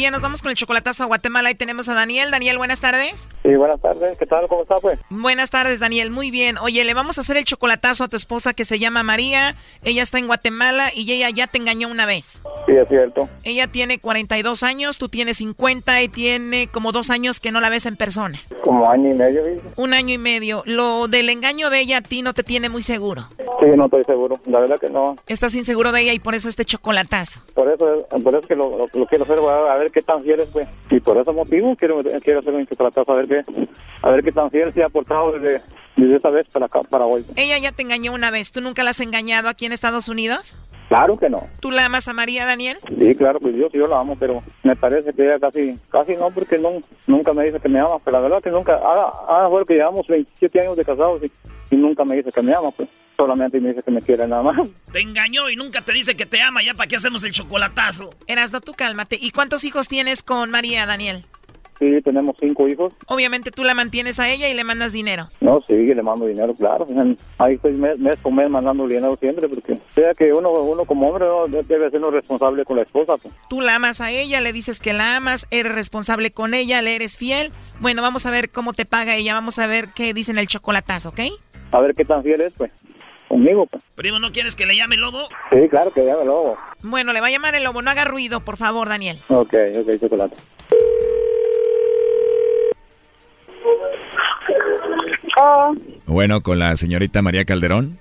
Bien, nos vamos con el chocolatazo a Guatemala. Ahí tenemos a Daniel. Daniel, buenas tardes. Sí, buenas tardes. ¿Qué tal? ¿Cómo está, pues? Buenas tardes, Daniel. Muy bien. Oye, le vamos a hacer el chocolatazo a tu esposa que se llama María. Ella está en Guatemala y ella ya te engañó una vez. Sí, es cierto. Ella tiene 42 años, tú tienes 50 y tiene como dos años que no la ves en persona. Como año y medio, ¿viste? Un año y medio. Lo del engaño de ella a ti no te tiene muy seguro. Sí, no estoy seguro. La verdad que no. Estás inseguro de ella y por eso este chocolatazo. Por eso, por eso que lo, lo- lo quiero hacer, a ver qué tan fiel es, pues. Y por ese motivo quiero, quiero hacer un chocolatazo, a ver qué, a ver qué tan fiel se ha portado desde, desde esta vez para acá, para hoy. Ella ya te engañó una vez. ¿Tú nunca la has engañado aquí en Estados Unidos? Claro que no. ¿Tú la amas a María, Daniel? Sí, claro, pues yo sí yo la amo, pero me parece que ella casi, casi no, porque no, nunca me dice que me ama, pero la verdad que nunca, ahora, ahora fue que llevamos 27 años de casados y, y nunca me dice que me ama, pues solamente me dice que me quiere nada más. Te engañó y nunca te dice que te ama. ¿Ya para qué hacemos el chocolatazo? Erasno, tú cálmate. ¿Y cuántos hijos tienes con María, Daniel? Sí, tenemos cinco hijos. Obviamente tú la mantienes a ella y le mandas dinero. No, sí, le mando dinero, claro. Ahí estoy mes, mes por mes mandando dinero siempre, porque sea que uno, uno como hombre ¿no? debe ser responsable con la esposa. Pues. Tú la amas a ella, le dices que la amas, eres responsable con ella, le eres fiel. Bueno, vamos a ver cómo te paga ella, vamos a ver qué dicen el chocolatazo, ¿ok? A ver qué tan fiel es, pues. Conmigo, pues. Primo, ¿no quieres que le llame lobo? Sí, claro que ya me lo hago. Bueno, le va a llamar el lobo, no haga ruido, por favor, Daniel. Ok, ok, chocolate. Oh, Bueno, con la señorita María Calderón.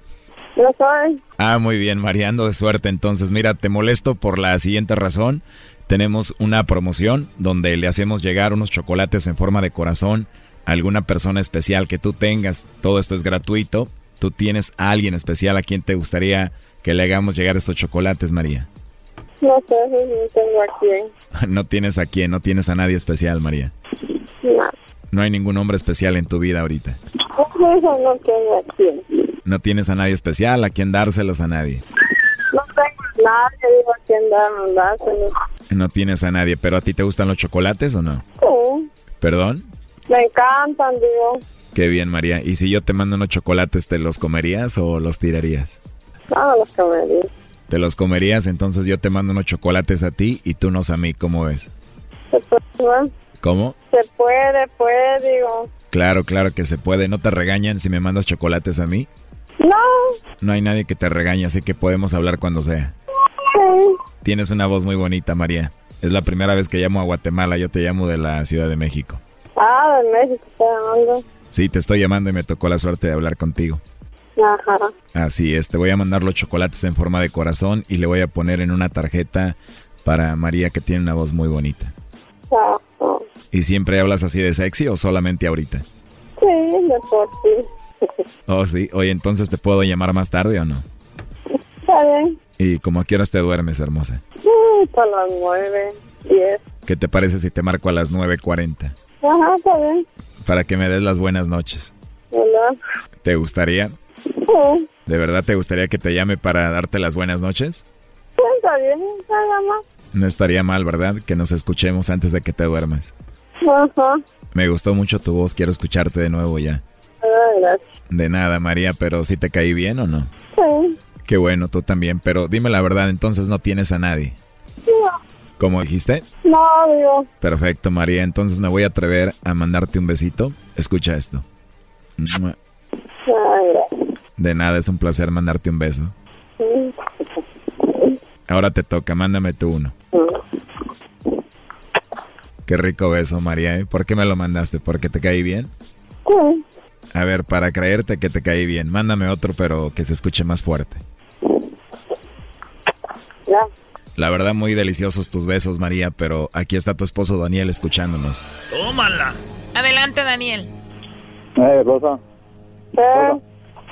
no soy. Ah, muy bien, Mariando de suerte. Entonces, mira, te molesto por la siguiente razón. Tenemos una promoción donde le hacemos llegar unos chocolates en forma de corazón a alguna persona especial que tú tengas. Todo esto es gratuito. Tú tienes a alguien especial a quien te gustaría que le hagamos llegar estos chocolates, María. No sé, no tengo a quién. (laughs) No tienes a quién, no tienes a nadie especial, María. No, No hay ningún hombre especial en tu vida ahorita. eso no tengo a quién. No tienes a nadie especial a quien dárselos a nadie. No tengo a nadie, digo a quién dar, dárselo. No tienes a nadie, pero ¿a ti te gustan los chocolates o no? Sí, ¿Perdón? Me encantan, digo. Qué bien, María. ¿Y si yo te mando unos chocolates, te los comerías o los tirarías? Ah, los comería. Te los comerías, entonces yo te mando unos chocolates a ti y tú unos a mí, ¿cómo ves? Se puede, ¿no? ¿Cómo? se puede, puede, digo. Claro, claro que se puede. ¿No te regañan si me mandas chocolates a mí? No, No hay nadie que te regañe, así que podemos hablar cuando sea. sí. Tienes una voz muy bonita, María. Es la primera vez que llamo a Guatemala, yo te llamo de la Ciudad de México. Ah, de México está llamando. Sí, te estoy llamando y me tocó la suerte de hablar contigo. Ajá. Así es, te voy a mandar los chocolates en forma de corazón y le voy a poner en una tarjeta para María que tiene una voz muy bonita. Ajá. ¿Y siempre hablas así de sexy o solamente ahorita? Sí, de por sí. Oh, sí. Oye, entonces te puedo llamar más tarde o no? Está bien. ¿Y como a qué horas te duermes, hermosa? Mm, Para las nueve, diez. ¿Qué te parece si te marco a las 9.40? Ajá, está bien. Para que me des las buenas noches. ¿Verdad? ¿Te gustaría? Sí, ¿De verdad te gustaría que te llame para darte las buenas noches? sí, está bien. Nada más. No estaría mal, ¿verdad? Que nos escuchemos antes de que te duermas. Ajá. Me gustó mucho tu voz, quiero escucharte de nuevo ya. Ah, gracias. De nada, María, pero ¿sí te caí bien o no? Sí. Qué bueno, tú también, pero dime la verdad, entonces no tienes a nadie. No, ¿Cómo dijiste? no, digo. Perfecto, María, entonces me voy a atrever a mandarte un besito. Escucha esto. De nada, es un placer mandarte un beso. Sí. Ahora te toca, mándame tú uno. Qué rico beso, María. ¿eh? ¿Por qué me lo mandaste? ¿Porque te caí bien? Sí. A ver, para creerte que te caí bien, mándame otro, pero que se escuche más fuerte. Ya. La verdad, muy deliciosos tus besos, María, pero aquí está tu esposo Daniel escuchándonos. Tómala. Adelante, Daniel. Eh, Rosa, ¿Qué?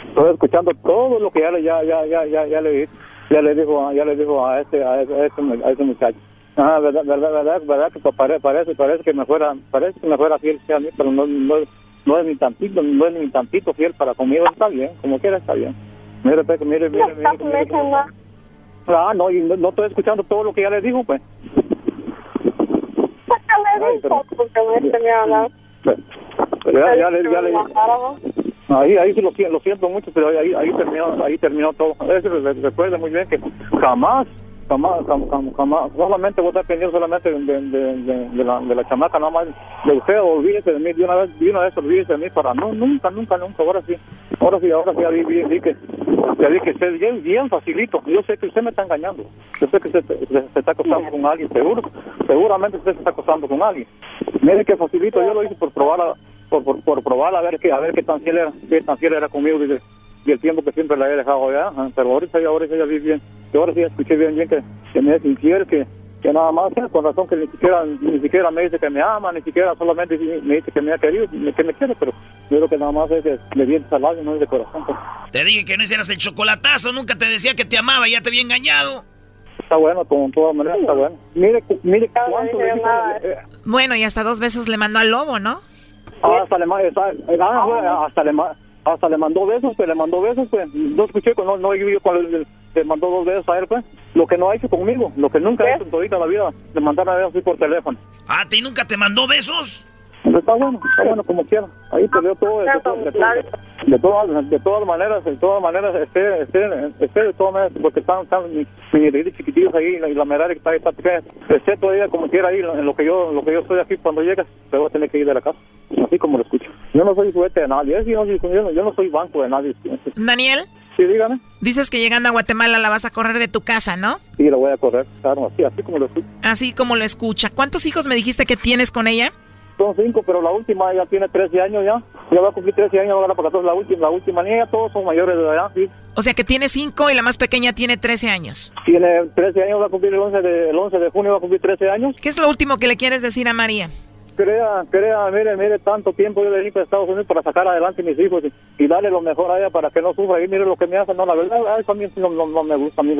estoy escuchando todo lo que ya le, ya, ya, ya, ya, ya le, ya le dijo, ya le dijo a este, a ese, a ese, a ese muchacho. Ah, verdad, verdad, verdad, verdad que pare- parece, parece que me fuera, parece que me fuera fiel a mí, pero no, no, no es ni tantito, no es ni tantito fiel para conmigo, está bien, como quiera está bien. Mire, Pepe, mire, mire, mire, estás mire, metiendo? Ah, no, y no, no estoy escuchando todo lo que ya le dijo, pues. Sácale un poco porque me tenía hablar. Pero ya, ya, le, ya le, Ahí, ahí sí lo, siento- lo siento mucho, pero ahí, ahí terminó, ahí terminó todo. Eso recuerda muy bien que jamás, solamente voy a pendiente solamente de, la, de la chamaca, nada más de usted, olvídese de mí, de una vez, de una vez olvídese de mí para no, nunca, nunca, nunca, ahora sí, ahora sí, ahora sí, ya vi, que, ya vi que usted bien, bien facilito, yo sé que usted me está engañando, yo sé que usted se, está acostando con alguien, seguro, seguramente usted se está acostando con alguien. Mire que facilito, yo lo hice por probar a, por, por, por probar a ver qué a ver qué tan fiel era qué tan fiel era conmigo desde y el tiempo que siempre la he dejado allá ajá, pero ahorita ya ahorita ya vi bien que ahora sí ya escuché bien bien que, que me es infiel que que nada más eh, con razón que ni siquiera ni siquiera me dice que me ama ni siquiera solamente me dice que me ha querido que me quiere pero yo creo que nada más es que le viene al labio no es de corazón pues. Te dije que no hicieras el chocolatazo, nunca te decía que te amaba, ya te había engañado. está bueno con todas maneras está bueno mire cu- mire cuánto eh, Bueno, y hasta dos besos le mandó al lobo, ¿no? Ah, hasta le, esa- ah, hasta le, hasta le mandó besos, pues le mandó besos, pues. No escuché, pues, no, no oí cuando le, le mandó dos besos a él, pues. Lo que no ha hecho conmigo, lo que nunca ha hecho en todita la vida, le mandaron a besos así por teléfono. Ah, ¿te nunca te mandó besos? Pero está bueno, está bueno como quiera. Ahí perdió todo, de, todo- de, todo- de todas, de todas maneras, de todas maneras, este, este, este, de todas maneras, porque están, están mis mis chiquitillos ahí, y la, y la medalla que está ahí, está. Esté todavía como quiera ahí, en lo que yo, en lo que yo estoy aquí, cuando llegas, te voy a tener que ir de la casa, así como lo escucho. Yo no soy juguete de nadie, ¿eh? yo, no, yo, soy banco de nadie. Daniel, Sí, dígame. dices que llegando a Guatemala la vas a correr de tu casa, ¿no? Sí, lo voy a correr, claro, así, así como lo escucho. Así como lo escucha. ¿Cuántos hijos me dijiste que tienes con ella? Son cinco, pero la última ya tiene 13 años ya. Ya va a cumplir 13 años, ahora para 14, la última, la última niña, todos son mayores de edad, sí. O sea que tiene cinco y la más pequeña tiene 13 años. Tiene 13 años, va a cumplir el 11 de, el 11 de junio, va a cumplir 13 años. ¿Qué es lo último que le quieres decir a María? Crea, crea, mire, mire, tanto tiempo yo le di a Estados Unidos para sacar adelante a mis hijos y, y darle lo mejor a ella para que no sufra. Y mire lo que me hace, no, la verdad, a eso a mí no, no, no me gusta a mí.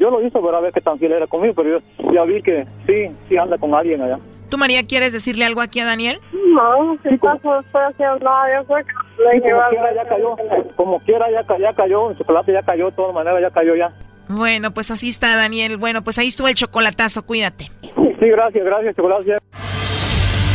Yo lo hice para ver qué tan fiel era conmigo, pero yo ya vi que sí, sí anda con alguien allá. ¿Tú, María, quieres decirle algo aquí a Daniel? No, si paso estoy haciendo nada, yo Sí, dije, como "Vale, quiera ya cayó, como quiera ya, ya cayó, el chocolate ya cayó, de todas maneras ya cayó ya. Bueno, pues así está, Daniel. Bueno, pues ahí estuvo el chocolatazo, cuídate. Sí, gracias, gracias, chocolate.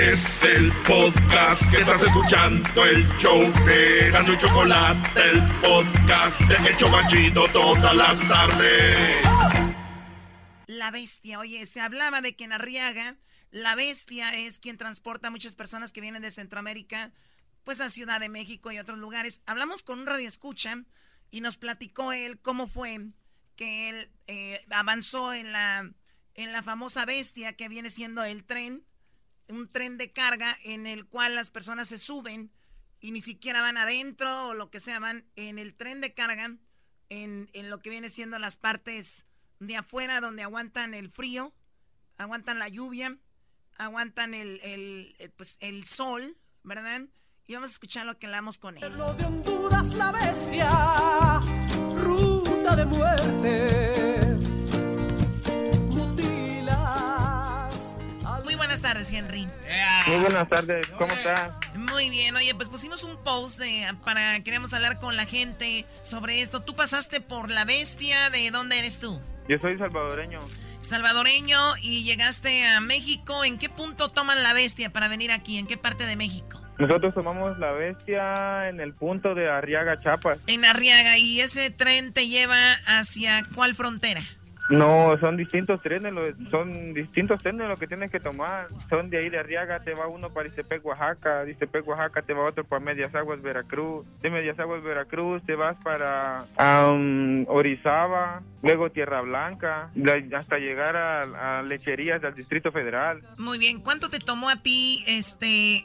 Es el podcast que estás escuchando, el show de Gano y Chocolate, el podcast de Hecho Machito todas las tardes. La bestia, oye, se hablaba de que en Arriaga, la bestia es quien transporta a muchas personas que vienen de Centroamérica, pues a Ciudad de México y otros lugares. Hablamos con un radioescucha y nos platicó él cómo fue que él eh, avanzó en la, en la famosa bestia que viene siendo el tren, un tren de carga en el cual las personas se suben y ni siquiera van adentro o lo que sea, van en el tren de carga, en, en lo que viene siendo las partes de afuera donde aguantan el frío, aguantan la lluvia, aguantan el, el, el, pues, el sol, ¿verdad? Y vamos a escuchar lo que hablamos con él. de Honduras la bestia, ruta de muerte. Tardes, Henry. Muy buenas tardes, ¿cómo estás? Muy bien, oye, pues pusimos un post de- para, queríamos hablar con la gente sobre esto. Tú pasaste por la bestia, ¿de dónde eres tú? Yo soy salvadoreño. Salvadoreño y llegaste a México. ¿En qué punto toman la bestia para venir aquí? ¿En qué parte de México? Nosotros tomamos la bestia en el punto de Arriaga, Chiapas. En Arriaga, ¿y ese tren te lleva hacia cuál frontera? No, son distintos trenes, son distintos trenes lo que tienes que tomar. Son de ahí de Arriaga, te va uno para Istepec, Oaxaca, de Istepec, Oaxaca te va otro para Medias Aguas, Veracruz. De Medias Aguas, Veracruz te vas para Orizaba, luego Tierra Blanca, hasta llegar a, Lecherías del Distrito Federal. Muy bien, ¿cuánto te tomó a ti este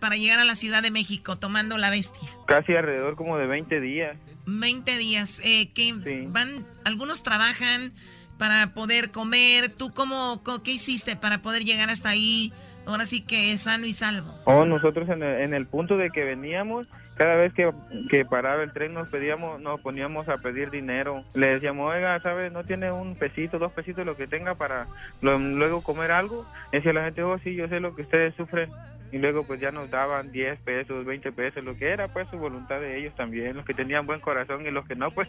para llegar a la Ciudad de México tomando la bestia? Casi alrededor como de 20 días. 20 días, eh, que van, algunos trabajan, para poder comer. ¿Tú cómo, qué hiciste para poder llegar hasta ahí? Ahora sí que es sano y salvo. Oh, nosotros en el, en el punto de que veníamos, cada vez que, que, paraba el tren nos pedíamos, nos poníamos a pedir dinero. Le decíamos, oiga, ¿sabes? ¿No tiene un pesito, dos pesitos, lo que tenga para luego comer algo? decía la gente, oh, sí, yo sé lo que ustedes sufren. Y luego pues ya nos daban 10 pesos, 20 pesos, lo que era pues su voluntad de ellos también. Los que tenían buen corazón y los que no, pues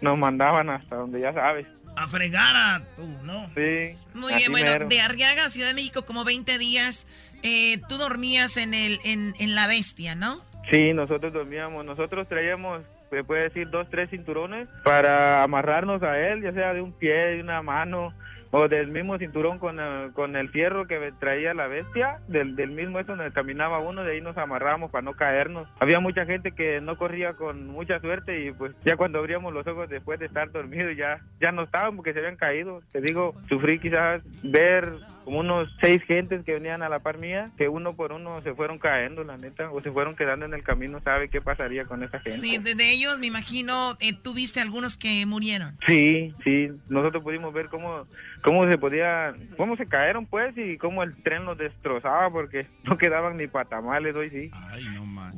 nos mandaban hasta donde ya sabes a fregar a tú, ¿no? Sí. Muy bien, bueno, de Arriaga Ciudad de México como 20 días, eh, tú dormías en, el, en, en la bestia, ¿no? Sí, nosotros dormíamos, nosotros traíamos se puede decir dos, tres cinturones para amarrarnos a él, ya sea de un pie, de una mano, o del mismo cinturón con el, con el fierro que traía la bestia, del, del mismo eso donde caminaba uno, de ahí nos amarramos para no caernos. Había mucha gente que no corría con mucha suerte y pues ya cuando abríamos los ojos después de estar dormidos ya, ya no estaban porque se habían caído. Te digo, sufrí quizás ver como unos seis gentes que venían a la par mía, que uno por uno se fueron cayendo, la neta, o se fueron quedando en el camino, ¿sabe qué pasaría con esa gente? Sí, de, ellos me imagino, eh, tuviste algunos que murieron. Sí, sí, nosotros pudimos ver cómo cómo se podía, cómo se cayeron pues y cómo el tren los destrozaba porque (laughs) no quedaban ni patamales hoy sí. Ay, no man.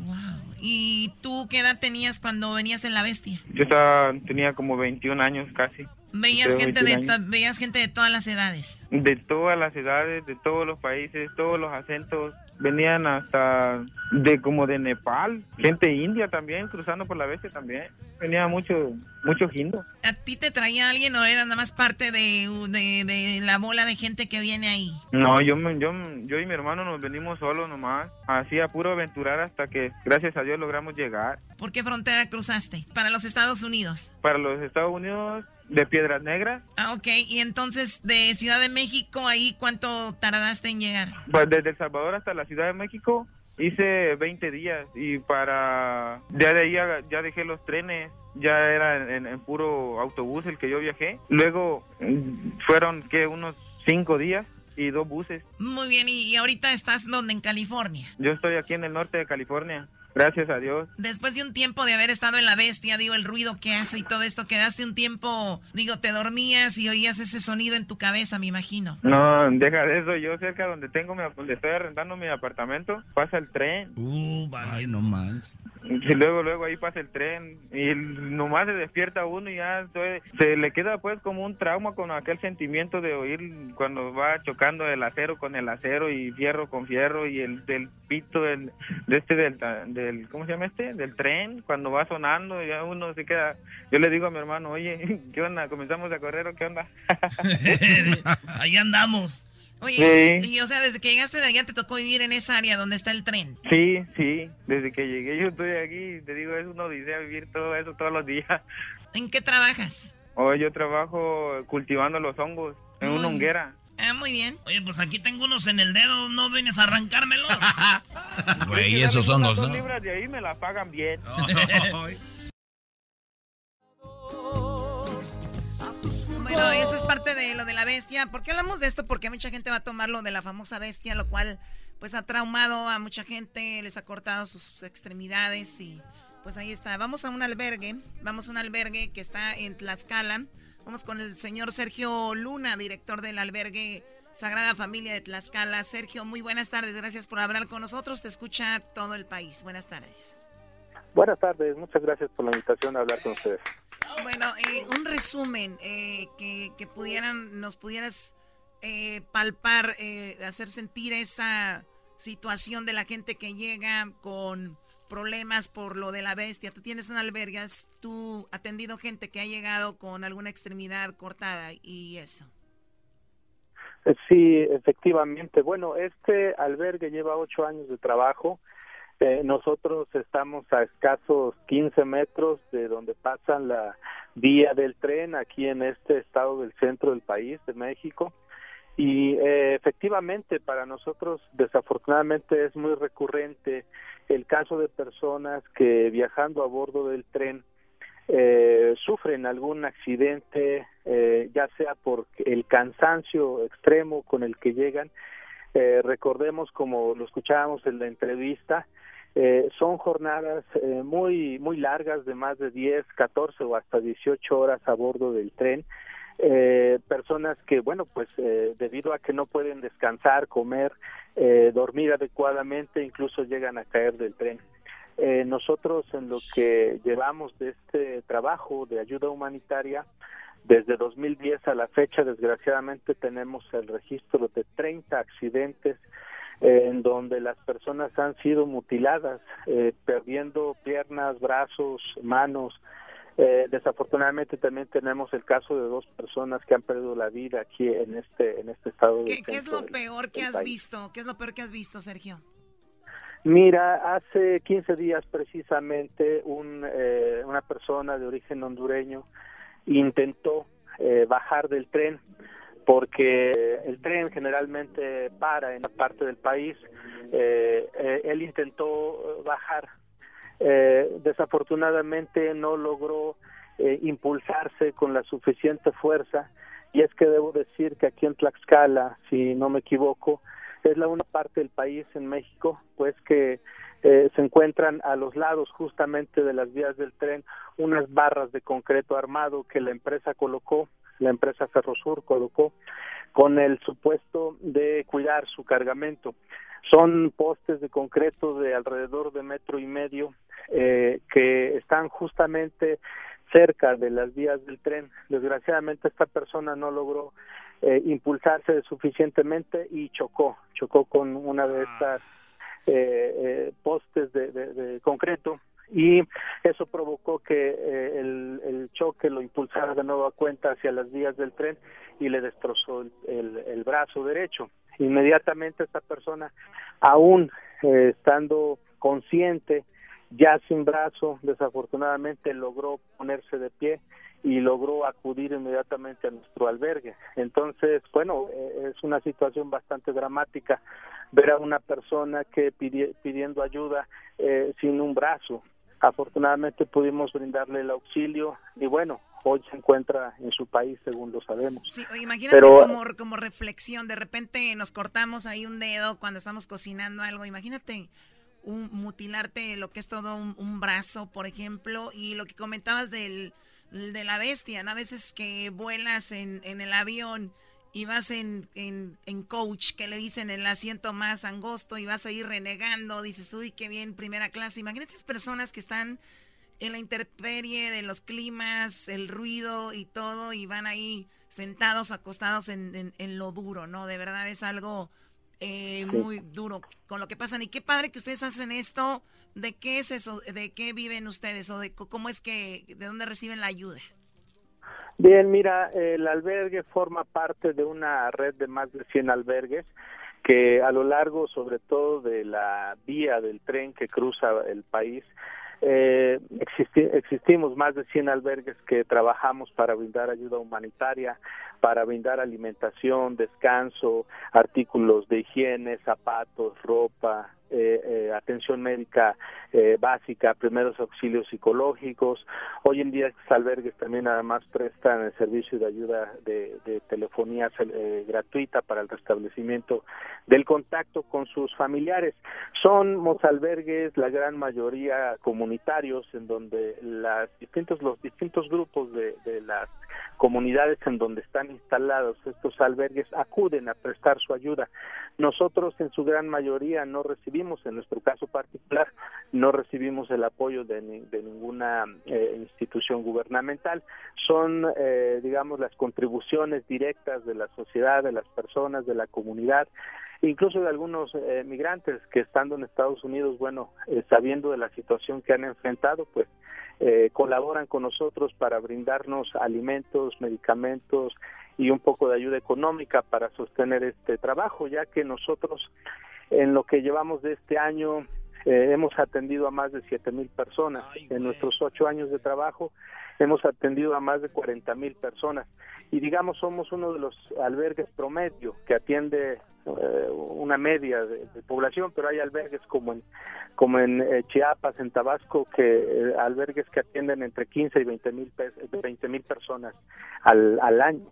¿Y tú qué edad tenías cuando venías en la bestia? Yo estaba, tenía como 21 años casi. ¿Veías gente, de, ¿Veías gente de todas las edades? De todas las edades, de todos los países, todos los acentos. Venían hasta de como de Nepal, gente india también, cruzando por la bestia también. Venía mucho, mucho jindo. ¿A ti te traía alguien o era nada más parte de, de, la bola de gente que viene ahí? No, yo, yo, yo y mi hermano nos venimos solos nomás. Así a puro aventurar hasta que, gracias a Dios, logramos llegar. ¿Por qué frontera cruzaste? ¿Para los Estados Unidos? Para los Estados Unidos de Piedras Negras. Ah, ok. Y entonces, de Ciudad de México, ¿ahí cuánto tardaste en llegar? Pues desde El Salvador hasta la Ciudad de México hice 20 días y para... Ya de ahí ya dejé los trenes, ya era en, puro autobús el que yo viajé. Luego mm, fueron, que Unos 5 días y dos buses. Muy bien, ¿y, y ahorita estás donde? ¿En California? Yo estoy aquí en el norte de California. Gracias a Dios. Después de un tiempo de haber estado en la bestia, digo, el ruido que hace y todo esto, quedaste un tiempo, digo, te dormías y oías ese sonido en tu cabeza, me imagino. No, deja de eso. Yo cerca donde tengo mi, donde estoy arrendando mi apartamento, pasa el tren. Uh, vale, no manches. Y luego, luego ahí pasa el tren y nomás se despierta uno y ya se le queda pues como un trauma con aquel sentimiento de oír cuando va chocando el acero con el acero y fierro con fierro y el del pito del, de este del del, ¿cómo se llama este? Del tren, cuando va sonando, ya uno se queda, yo le digo a mi hermano, oye, (laughs) ¿qué onda? ¿Comenzamos a correr o qué onda? (laughs) Ahí andamos. Oye, y o sea, desde que llegaste de allá te tocó vivir en esa área donde está el tren. Sí, sí, desde que llegué yo estoy aquí, te digo, es una odisea vivir todo eso todos los días. ¿En qué trabajas? Hoy yo trabajo cultivando los hongos en una honguera. Ah, muy bien. Oye, pues aquí tengo unos en el dedo, ¿no vienes a arrancármelos? (laughs) Güey, esos hongos, ¿no? libras de ahí me la pagan bien. (laughs) bueno, eso es parte de lo de la bestia. ¿Por qué hablamos de esto? Porque mucha gente va a tomar lo de la famosa bestia, lo cual pues ha traumado a mucha gente, les ha cortado sus extremidades y pues ahí está. Vamos a un albergue, vamos a un albergue que está en Tlaxcala. Vamos con el señor Sergio Luna, director del albergue Sagrada Familia de Tlaxcala. Sergio, muy buenas tardes. Gracias por hablar con nosotros. Te escucha todo el país. Buenas tardes. Buenas tardes. Muchas gracias por la invitación a hablar con ustedes. Bueno, eh, un resumen eh, que, pudieran, nos pudieras eh, palpar, hacer sentir esa situación de la gente que llega con problemas por lo de la bestia. Tú tienes un albergue, has tú atendido gente que ha llegado con alguna extremidad cortada y eso. Eh, sí, efectivamente. Bueno, este albergue lleva ocho años de trabajo. Eh, nosotros estamos a escasos 15 metros de donde pasa la vía del tren aquí en este estado del centro del país, de México. Y eh, efectivamente para nosotros desafortunadamente es muy recurrente el caso de personas que viajando a bordo del tren eh, sufren algún accidente, eh, ya sea por el cansancio extremo con el que llegan. Eh, recordemos, como lo escuchábamos en la entrevista, eh, son jornadas muy muy largas de más de 10, 14 o hasta 18 horas a bordo del tren. Eh, personas que, bueno, pues eh, debido a que no pueden descansar, comer, eh, dormir adecuadamente, incluso llegan a caer del tren. Eh, nosotros en lo que llevamos de este trabajo de ayuda humanitaria, desde 2010 a la fecha, desgraciadamente tenemos el registro de 30 accidentes eh, en donde las personas han sido mutiladas, perdiendo piernas, brazos, manos. Eh, desafortunadamente también tenemos el caso de dos personas que han perdido la vida aquí en este en este estado. ¿Qué, ¿qué es lo peor que has visto? ¿Qué es lo peor que has visto, Sergio? Mira, hace 15 días precisamente un, eh, una persona de origen hondureño intentó eh, bajar del tren porque el tren generalmente para en la parte del país. Eh, eh, él intentó bajar, eh, desafortunadamente no logró eh, impulsarse con la suficiente fuerza. Y es que debo decir que aquí en Tlaxcala, si no me equivoco, es la una parte del país en México, pues que eh, se encuentran a los lados justamente de las vías del tren unas barras de concreto armado que la empresa colocó, la empresa Ferrosur colocó, con el supuesto de cuidar su cargamento. Son postes de concreto de alrededor de metro y medio eh, que están justamente cerca de las vías del tren. Desgraciadamente esta persona no logró eh, impulsarse suficientemente y chocó, chocó con una de estas eh, eh, postes de, de, de, concreto y eso provocó que eh, el, choque lo impulsara de nuevo a cuenta hacia las vías del tren y le destrozó el, brazo derecho. Inmediatamente esta persona, aún eh, estando consciente, ya sin brazo, desafortunadamente logró ponerse de pie y logró acudir inmediatamente a nuestro albergue. Entonces, bueno, eh, es una situación bastante dramática ver a una persona que pidi pidiendo ayuda eh, sin un brazo. Afortunadamente pudimos brindarle el auxilio y bueno, hoy se encuentra en su país, según lo sabemos. Sí, imagínate Pero, como, como reflexión, de repente nos cortamos ahí un dedo cuando estamos cocinando algo, imagínate un, mutilarte lo que es todo un, un brazo, por ejemplo, y lo que comentabas del de la bestia, ¿no? A veces que vuelas en, en el avión y vas en, en, en, coach, que le dicen el asiento más angosto y vas a ir renegando, dices, uy, qué bien, primera clase. Imagínate esas personas que están en la intemperie de los climas, el ruido y todo, y van ahí sentados, acostados en, en, en lo duro, ¿no? De verdad es algo eh, muy duro con lo que pasan. Y qué padre que ustedes hacen esto ¿De qué es eso? ¿De qué viven ustedes? ¿O de cómo es que, de dónde reciben la ayuda? Bien, mira, el albergue forma parte de una red de más de 100 albergues que a lo largo, sobre todo de la vía del tren que cruza el país, eh, existi existimos más de 100 albergues que trabajamos para brindar ayuda humanitaria, para brindar alimentación, descanso, artículos de higiene, zapatos, ropa, eh, eh, atención médica eh, básica, primeros auxilios psicológicos. Hoy en día estos albergues también además prestan el servicio de ayuda de, de telefonía eh, gratuita para el restablecimiento del contacto con sus familiares. Son albergues, la gran mayoría comunitarios, en donde las distintos, los distintos grupos de, de las comunidades en donde están instalados estos albergues acuden a prestar su ayuda. Nosotros en su gran mayoría no recibimos, en nuestro caso particular, no recibimos el apoyo de, de ninguna eh, institución gubernamental. Son, eh, digamos, las contribuciones directas de la sociedad, de las personas, de la comunidad incluso de algunos eh, migrantes que estando en Estados Unidos, bueno, eh, sabiendo de la situación que han enfrentado, pues colaboran con nosotros para brindarnos alimentos, medicamentos y un poco de ayuda económica para sostener este trabajo, ya que nosotros en lo que llevamos de este año Eh, hemos atendido a más de 7 mil personas. en nuestros ocho años de trabajo hemos atendido a más de 40 mil personas. Y digamos, somos uno de los albergues promedio que atiende eh, una media de, población, pero hay albergues como en, como en eh, Chiapas, en Tabasco, que eh, albergues que atienden entre 15 y 20 mil 20 mil personas al, al año.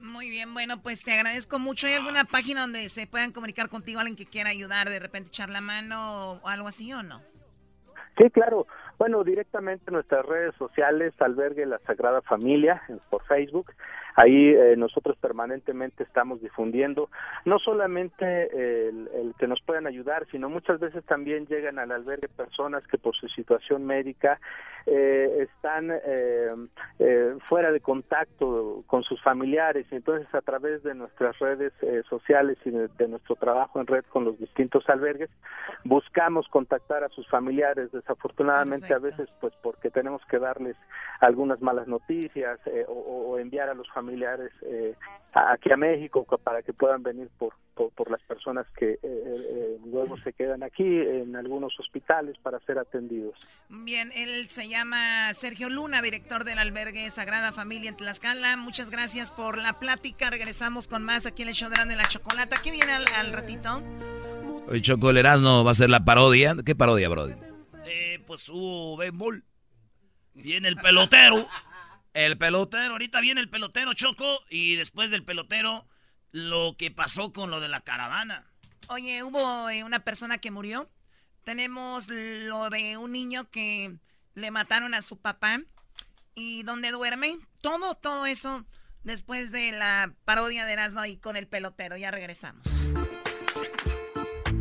Muy bien, bueno, pues te agradezco mucho. ¿Hay alguna página donde se puedan comunicar contigo, alguien que quiera ayudar, de repente echar la mano o algo así o no? Sí, claro. Bueno, directamente en nuestras redes sociales, Albergue La Sagrada Familia, por Facebook. Ahí eh, nosotros permanentemente estamos difundiendo no solamente el, que nos puedan ayudar, sino muchas veces también llegan al albergue personas que por su situación médica eh, están eh, fuera de contacto con sus familiares. Entonces, a través de nuestras redes sociales y de, nuestro trabajo en red con los distintos albergues, buscamos contactar a sus familiares. Desafortunadamente, a veces, pues porque tenemos que darles algunas malas noticias o enviar a los familiares eh, aquí a México para que puedan venir por, por, las personas que eh, eh, luego se quedan aquí en algunos hospitales para ser atendidos. Bien, él se llama Sergio Luna, director del albergue Sagrada Familia en Tlaxcala. Muchas gracias por la plática. Regresamos con más aquí en el show de la Chocolata. ¿Qué viene al, ratito? Hoy Chocolerazno va a ser la parodia. ¿Qué parodia, Brody? Eh, pues su béisbol. Viene el pelotero. El pelotero, ahorita viene el pelotero Choco y después del pelotero lo que pasó con lo de la caravana. Oye, hubo eh, una persona que murió. Tenemos lo de un niño que le mataron a su papá y donde duerme. Todo, todo eso después de la parodia de Erasmo y con el pelotero. Ya regresamos.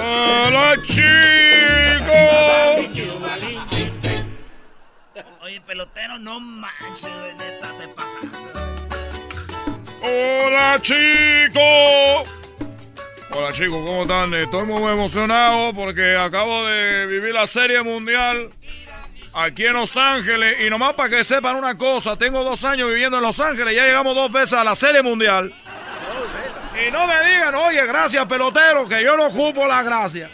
¡Hola, chicos! Oye, pelotero, no manches, neta. ¡Hola, chicos! Hola, chicos, ¿cómo están? Estoy muy emocionado porque acabo de vivir la Serie Mundial aquí en Los Ángeles. Y nomás para que sepan una cosa, tengo dos años viviendo en Los Ángeles, ya llegamos dos veces a la Serie Mundial. Y no me digan, oye, gracias pelotero, que yo no ocupo la gracia.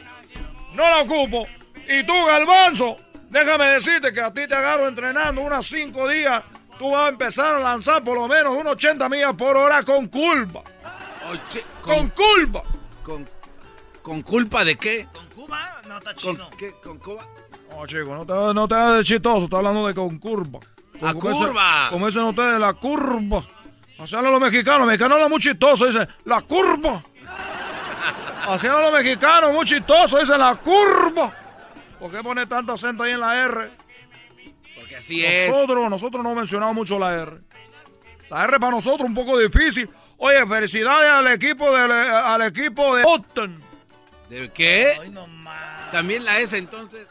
No la ocupo. Y tú, Galvanzo, déjame decirte que a ti te agarro entrenando unos cinco días. Tú vas a empezar a lanzar por lo menos unos 80 millas por hora con culpa. con, culpa. Con, ¿Con culpa de qué? ¿Con Cuba? No, está chido. ¿Con qué? ¿Con Cuba? No, chico, no te, no te hagas de chistoso. Está hablando de con curva. ¡La curva! como dicen ustedes, la curva. Así hablan los mexicanos. Los mexicanos hablan muy chistoso. Dicen, la curva. (laughs) Así hablan los mexicanos, muy chistoso. Dicen, la curva. ¿Por qué pone tanto acento ahí en la R? Porque así nosotros, es. Nosotros no mencionamos mucho la R. La R para nosotros un poco difícil. Oye, felicidades al equipo de, al equipo de Boston. ¿De qué? También la S entonces.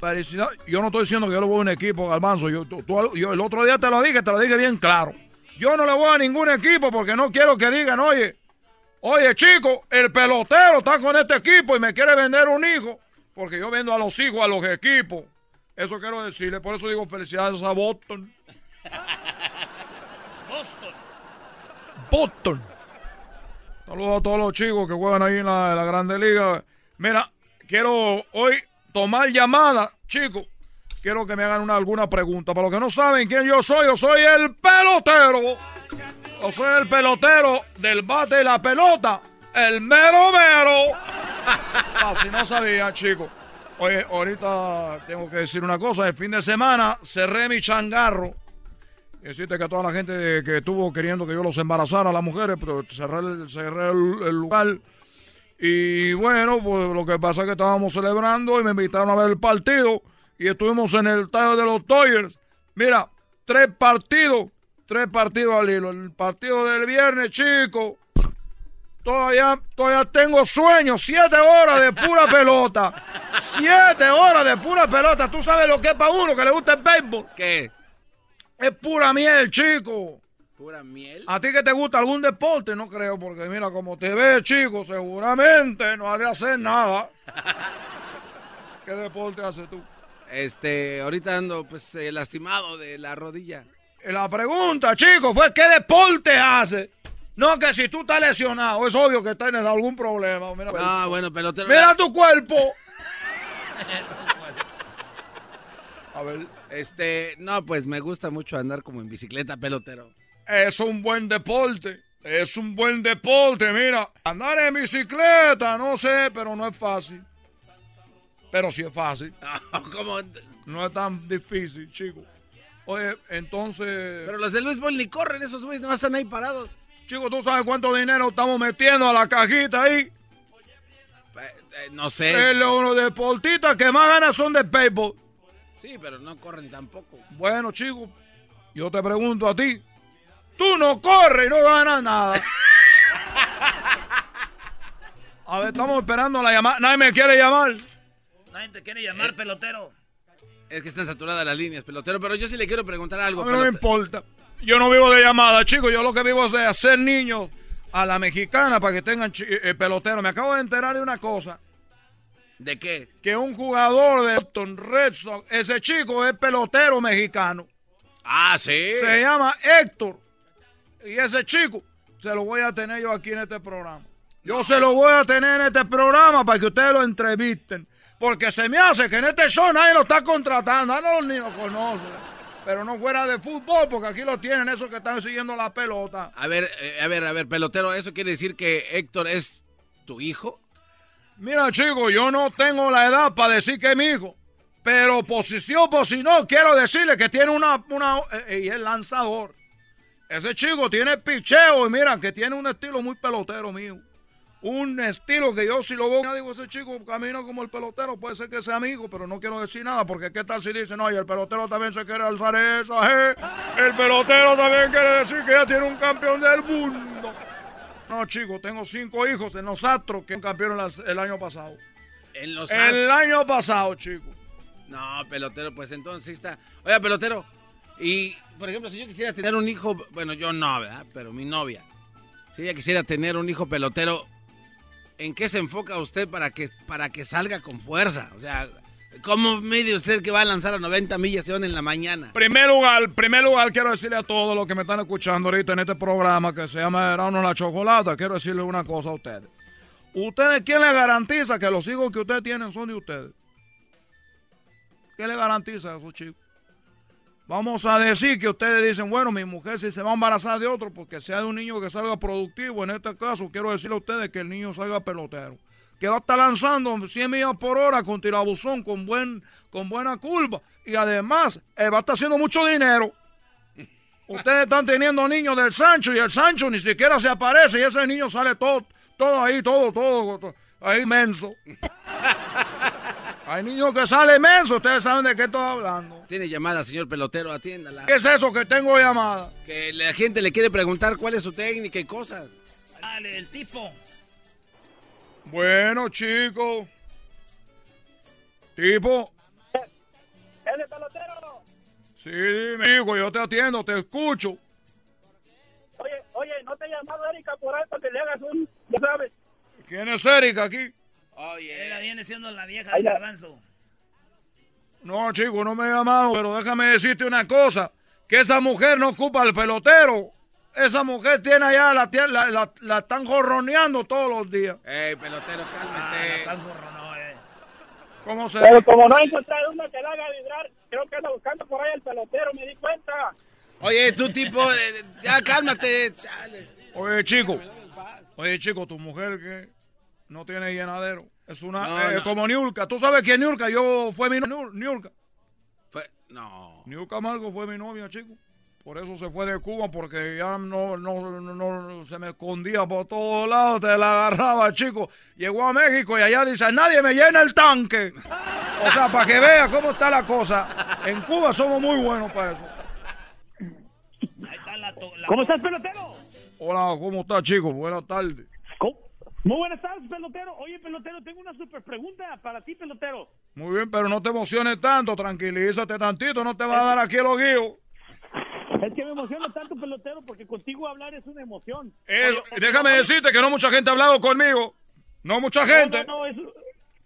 Felicidades. Yo no estoy diciendo que yo le voy a un equipo, Galmanzo. Yo, yo el otro día te lo dije, te lo dije bien claro. Yo no le voy a ningún equipo porque no quiero que digan, oye, oye chico, el pelotero está con este equipo y me quiere vender un hijo. Porque yo vendo a los hijos a los equipos. Eso quiero decirle. Por eso digo felicidades a Boston. (laughs) Boston. Boston. Saludos a todos los chicos que juegan ahí en la, en la Grande Liga. Mira, quiero hoy tomar llamada, chicos quiero que me hagan una, alguna pregunta. Para los que no saben quién yo soy, yo soy el pelotero. Yo soy el pelotero del bate y la pelota. El mero mero. (laughs) Así no sabía, chicos. Oye, ahorita tengo que decir una cosa. El fin de semana cerré mi changarro. Decirte que a toda la gente que estuvo queriendo que yo los embarazara a las mujeres, pero cerré, el lugar. Y bueno, pues lo que pasa es que estábamos celebrando y me invitaron a ver el partido y estuvimos en el estadio de los Toyers. Mira, tres partidos, tres partidos al hilo. El partido del viernes, chico, Todavía, todavía tengo sueño. Siete horas de pura (laughs) pelota. Siete horas de pura pelota. ¿Tú sabes lo que es para uno que le gusta el béisbol? ¿Qué? Es pura miel, chico. ¿Pura miel? ¿A ti que te gusta algún deporte? No creo, porque mira, como te ves, chico, seguramente no has de hacer nada. (laughs) ¿Qué deporte haces tú? Este, ahorita ando pues eh, lastimado de la rodilla. La pregunta, chico, fue ¿qué deporte hace? No, que si tú estás lesionado, es obvio que tienes algún problema. Mira, Ah, bueno, pelotero. Mira tu cuerpo. (laughs) A ver. Este, no, pues me gusta mucho andar como en bicicleta, pelotero. Es un buen deporte. Es un buen deporte, mira. Andar en bicicleta, no sé, pero no es fácil. Pero sí es fácil. (laughs) ¿Cómo? No es tan difícil, chico. Oye, entonces... Pero los de Luis Ball ni corren, esos güeyes no están ahí parados. Chico, ¿tú sabes cuánto dinero estamos metiendo a la cajita ahí? Eh, no sé. Eh, los deportistas que más ganan son de béisbol. Sí, pero no corren tampoco. Bueno, chico, yo te pregunto a ti. Tú no corres y no ganas nada. A ver, estamos esperando la llamada. Nadie me quiere llamar. Nadie te quiere llamar, pelotero. Es que están saturadas las líneas, pelotero. Pero yo sí le quiero preguntar algo. A mí no me importa. Yo no vivo de llamada, chicos. Yo lo que vivo es de hacer niños a la mexicana para que tengan eh, pelotero. Me acabo de enterar de una cosa. ¿De qué? Que un jugador de Boston Red Sox, ese chico es pelotero mexicano. Ah, sí. Se llama Héctor. Y ese chico se lo voy a tener yo aquí en este programa. Yo se lo voy a tener en este programa para que ustedes lo entrevisten. Porque se me hace que en este show nadie lo está contratando. A no, ni lo conocen. Pero no fuera de fútbol, porque aquí lo tienen esos que están siguiendo la pelota. A ver, eh, a ver, a ver, pelotero, ¿eso quiere decir que Héctor es tu hijo? Mira, chico, yo no tengo la edad para decir que es mi hijo. Pero posición, por si no, quiero decirle que tiene una. una eh, y es lanzador. Ese chico tiene picheo y mira que tiene un estilo muy pelotero mío. Un estilo que yo si lo veo, digo, ese chico camina como el pelotero, puede ser que sea amigo, pero no quiero decir nada, porque qué tal si dice, no, y el pelotero también se quiere alzar esa, eh. El pelotero también quiere decir que ya tiene un campeón del mundo. No, chico, tengo cinco hijos en los Astros que campeón el año pasado. En los El año pasado, chico. No, pelotero, pues entonces está. Oiga, pelotero, y por ejemplo, si yo quisiera tener un hijo, bueno, yo no, ¿verdad? Pero mi novia, si ella quisiera tener un hijo pelotero, ¿en qué se enfoca usted para que, para que salga con fuerza? O sea, ¿cómo mide usted que va a lanzar a 90 millas en la mañana? Primer lugar, primer lugar, quiero decirle a todos los que me están escuchando ahorita en este programa que se llama Verano la Chocolata, quiero decirle una cosa a ustedes. ¿Ustedes quién le garantiza que los hijos que ustedes tienen son de ustedes? ¿Qué le garantiza a esos chicos? Vamos a decir que ustedes dicen, bueno, mi mujer si se va a embarazar de otro, porque sea de un niño que salga productivo, en este caso quiero decirle a ustedes que el niño salga pelotero. Que va a estar lanzando 100 millas por hora con tirabuzón, con, buen, con buena curva. Y además, eh, va a estar haciendo mucho dinero. Ustedes están teniendo niños del Sancho y el Sancho ni siquiera se aparece y ese niño sale todo, todo ahí, todo, todo, todo ahí menso. (laughs) Hay niños que salen menso, ustedes saben de qué estoy hablando. Tiene llamada, señor pelotero, atiéndala. ¿Qué es eso que tengo llamada? Que la gente le quiere preguntar cuál es su técnica y cosas. Dale, el tipo. Bueno, chicos. Tipo. ¡Ese pelotero! Sí, mi hijo, yo te atiendo, te escucho. Oye, oye, ¿no te ha llamado Erika por ahí para que le hagas un... ya sabes? ¿Quién es Erika aquí? Oye. Ella viene siendo la vieja del garbanzo. No, chico, no me he llamado, pero déjame decirte una cosa. Que esa mujer no ocupa el pelotero. Esa mujer tiene allá, la, la, la, la están jorroneando todos los días. Ey, pelotero, cálmese. ¿Cómo se Pero como no he encontrado una que la haga vibrar, creo que anda buscando por ahí el pelotero, me di cuenta. Oye, tú tipo, eh, ya cálmate. chale. Oye, chico. Oye, chico, tu mujer que no tiene llenadero. Es una. No, eh, no. Como Niurka. ¿Tú sabes quién es Niurka? Yo fue mi novia. Niurka. Fue- no. Niurka Margo fue mi novia, chico. Por eso se fue de Cuba, porque ya no, no, no, no- se me escondía por todos lados, te la agarraba, chico. Llegó a México y allá dice, nadie me llena el tanque. O sea, para que vea cómo está la cosa. En Cuba somos muy buenos para eso. Ahí está la, la ¿Cómo estás, pelotero? Hola, ¿cómo está, chico? Buenas tardes. ¿Cómo, Muy buenas tardes, pelotero. Oye, pelotero, tengo una super pregunta para ti, pelotero. Muy bien, pero no te emociones tanto, tranquilízate tantito, no te va a dar aquí el ojío. Es que me emociona tanto, pelotero, porque contigo hablar es una emoción. Es- Oye, déjame decirte que no mucha gente ha hablado conmigo. No mucha gente. No, no, no, es,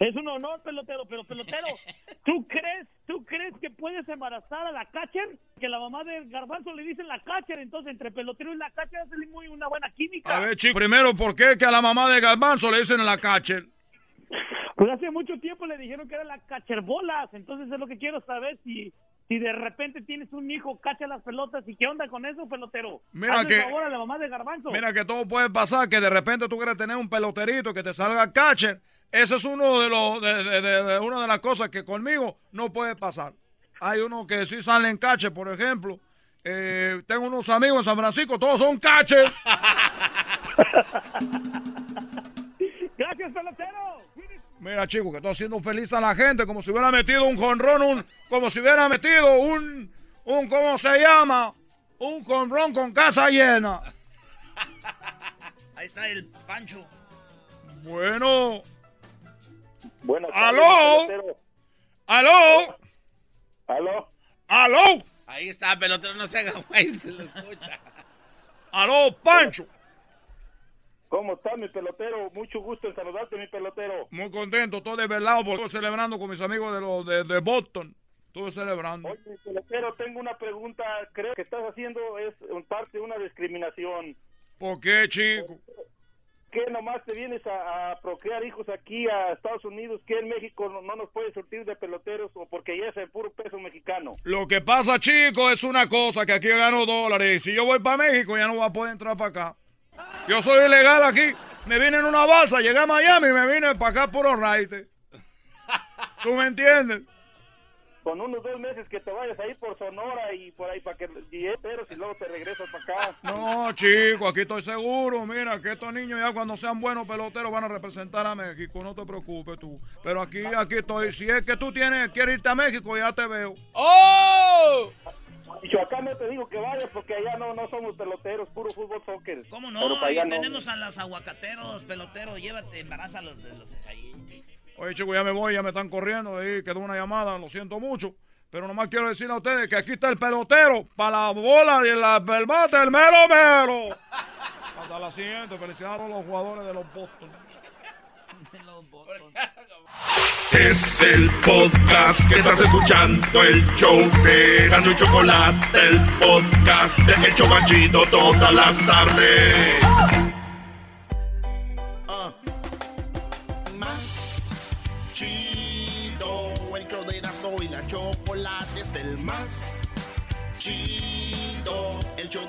es un honor, pelotero, pero pelotero, (laughs) ¿tú crees, tú crees que puedes embarazar a la catcher? Que la mamá de Garbanzo le dicen la catcher, entonces entre pelotero y la catcher hace muy una buena química. A ver, chico, primero, ¿por qué que a la mamá de Garbanzo le dicen en la catcher? Pues hace mucho tiempo le dijeron que era la cacherbolas, entonces es lo que quiero saber si si de repente tienes un hijo cacha las pelotas y qué onda con eso, pelotero. Mira Hazle que- favor a la mamá de Garbanzo. Mira que todo puede pasar, que de repente tú quieres tener un peloterito que te salga catcher. Ese es uno de los de, de- de- de- una de las cosas que conmigo no puede pasar. Hay uno que sí salen catcher, por ejemplo. Eh, tengo unos amigos en San Francisco, todos son catcher. (laughs) Gracias, pelotero. Mira, chico, que estoy haciendo feliz a la gente como si hubiera metido un jonrón, un, como si hubiera metido un, un, ¿cómo se llama? Un jonrón con casa llena. (laughs) Ahí está el Pancho. Bueno. Buenas ¡Aló! pelotero. ¡Aló! ¿Aló? ¡Aló! Ahí está, pelotero, no se haga güey, se lo escucha. ¡Aló, Pancho! ¿Cómo está mi pelotero? Mucho gusto en saludarte, mi pelotero. Muy contento, estoy desvelado porque estoy celebrando con mis amigos de, los de, de Boston. Estuve celebrando. Oye, mi pelotero, tengo una pregunta. Creo que estás haciendo es en parte una discriminación. ¿Por qué, chico? ¿Qué nomás te vienes a, a procrear hijos aquí a Estados Unidos? que en México no, no nos puedes surtir de peloteros o porque ya es el puro peso mexicano? Lo que pasa, chico, es una cosa, que aquí gano dólares. Si yo voy para México, ya no voy a poder entrar para acá. Yo soy ilegal aquí. Me vine en una balsa, llegué a Miami y me vine para acá por raite. ¿Tú me entiendes? Con unos dos meses que te vayas ahí por Sonora y por ahí para que pero y luego te regresas para acá. No, chico, aquí estoy seguro. Mira, que estos niños ya cuando sean buenos peloteros van a representar a México. No te preocupes tú. Pero aquí, aquí estoy. Si es que tú tienes, quieres irte a México, ya te veo. ¡Oh! Michoacán no te digo que vayas porque allá no, no somos peloteros, puro fútbol soccer. ¿Cómo no? tenemos a los aguacateros, pelotero. Llévate, embaraza a los de los ahí. Oye, chico, ya me voy, ya me están corriendo. Ahí quedó una llamada, lo siento mucho. Pero nomás quiero decirle a ustedes que aquí está el pelotero para la bola y la, el el mero mero. Hasta la siguiente. Felicidades a los jugadores de los Boston. Es el podcast que estás escuchando, el show de Gano y Chocolate, el podcast de El todas las tardes.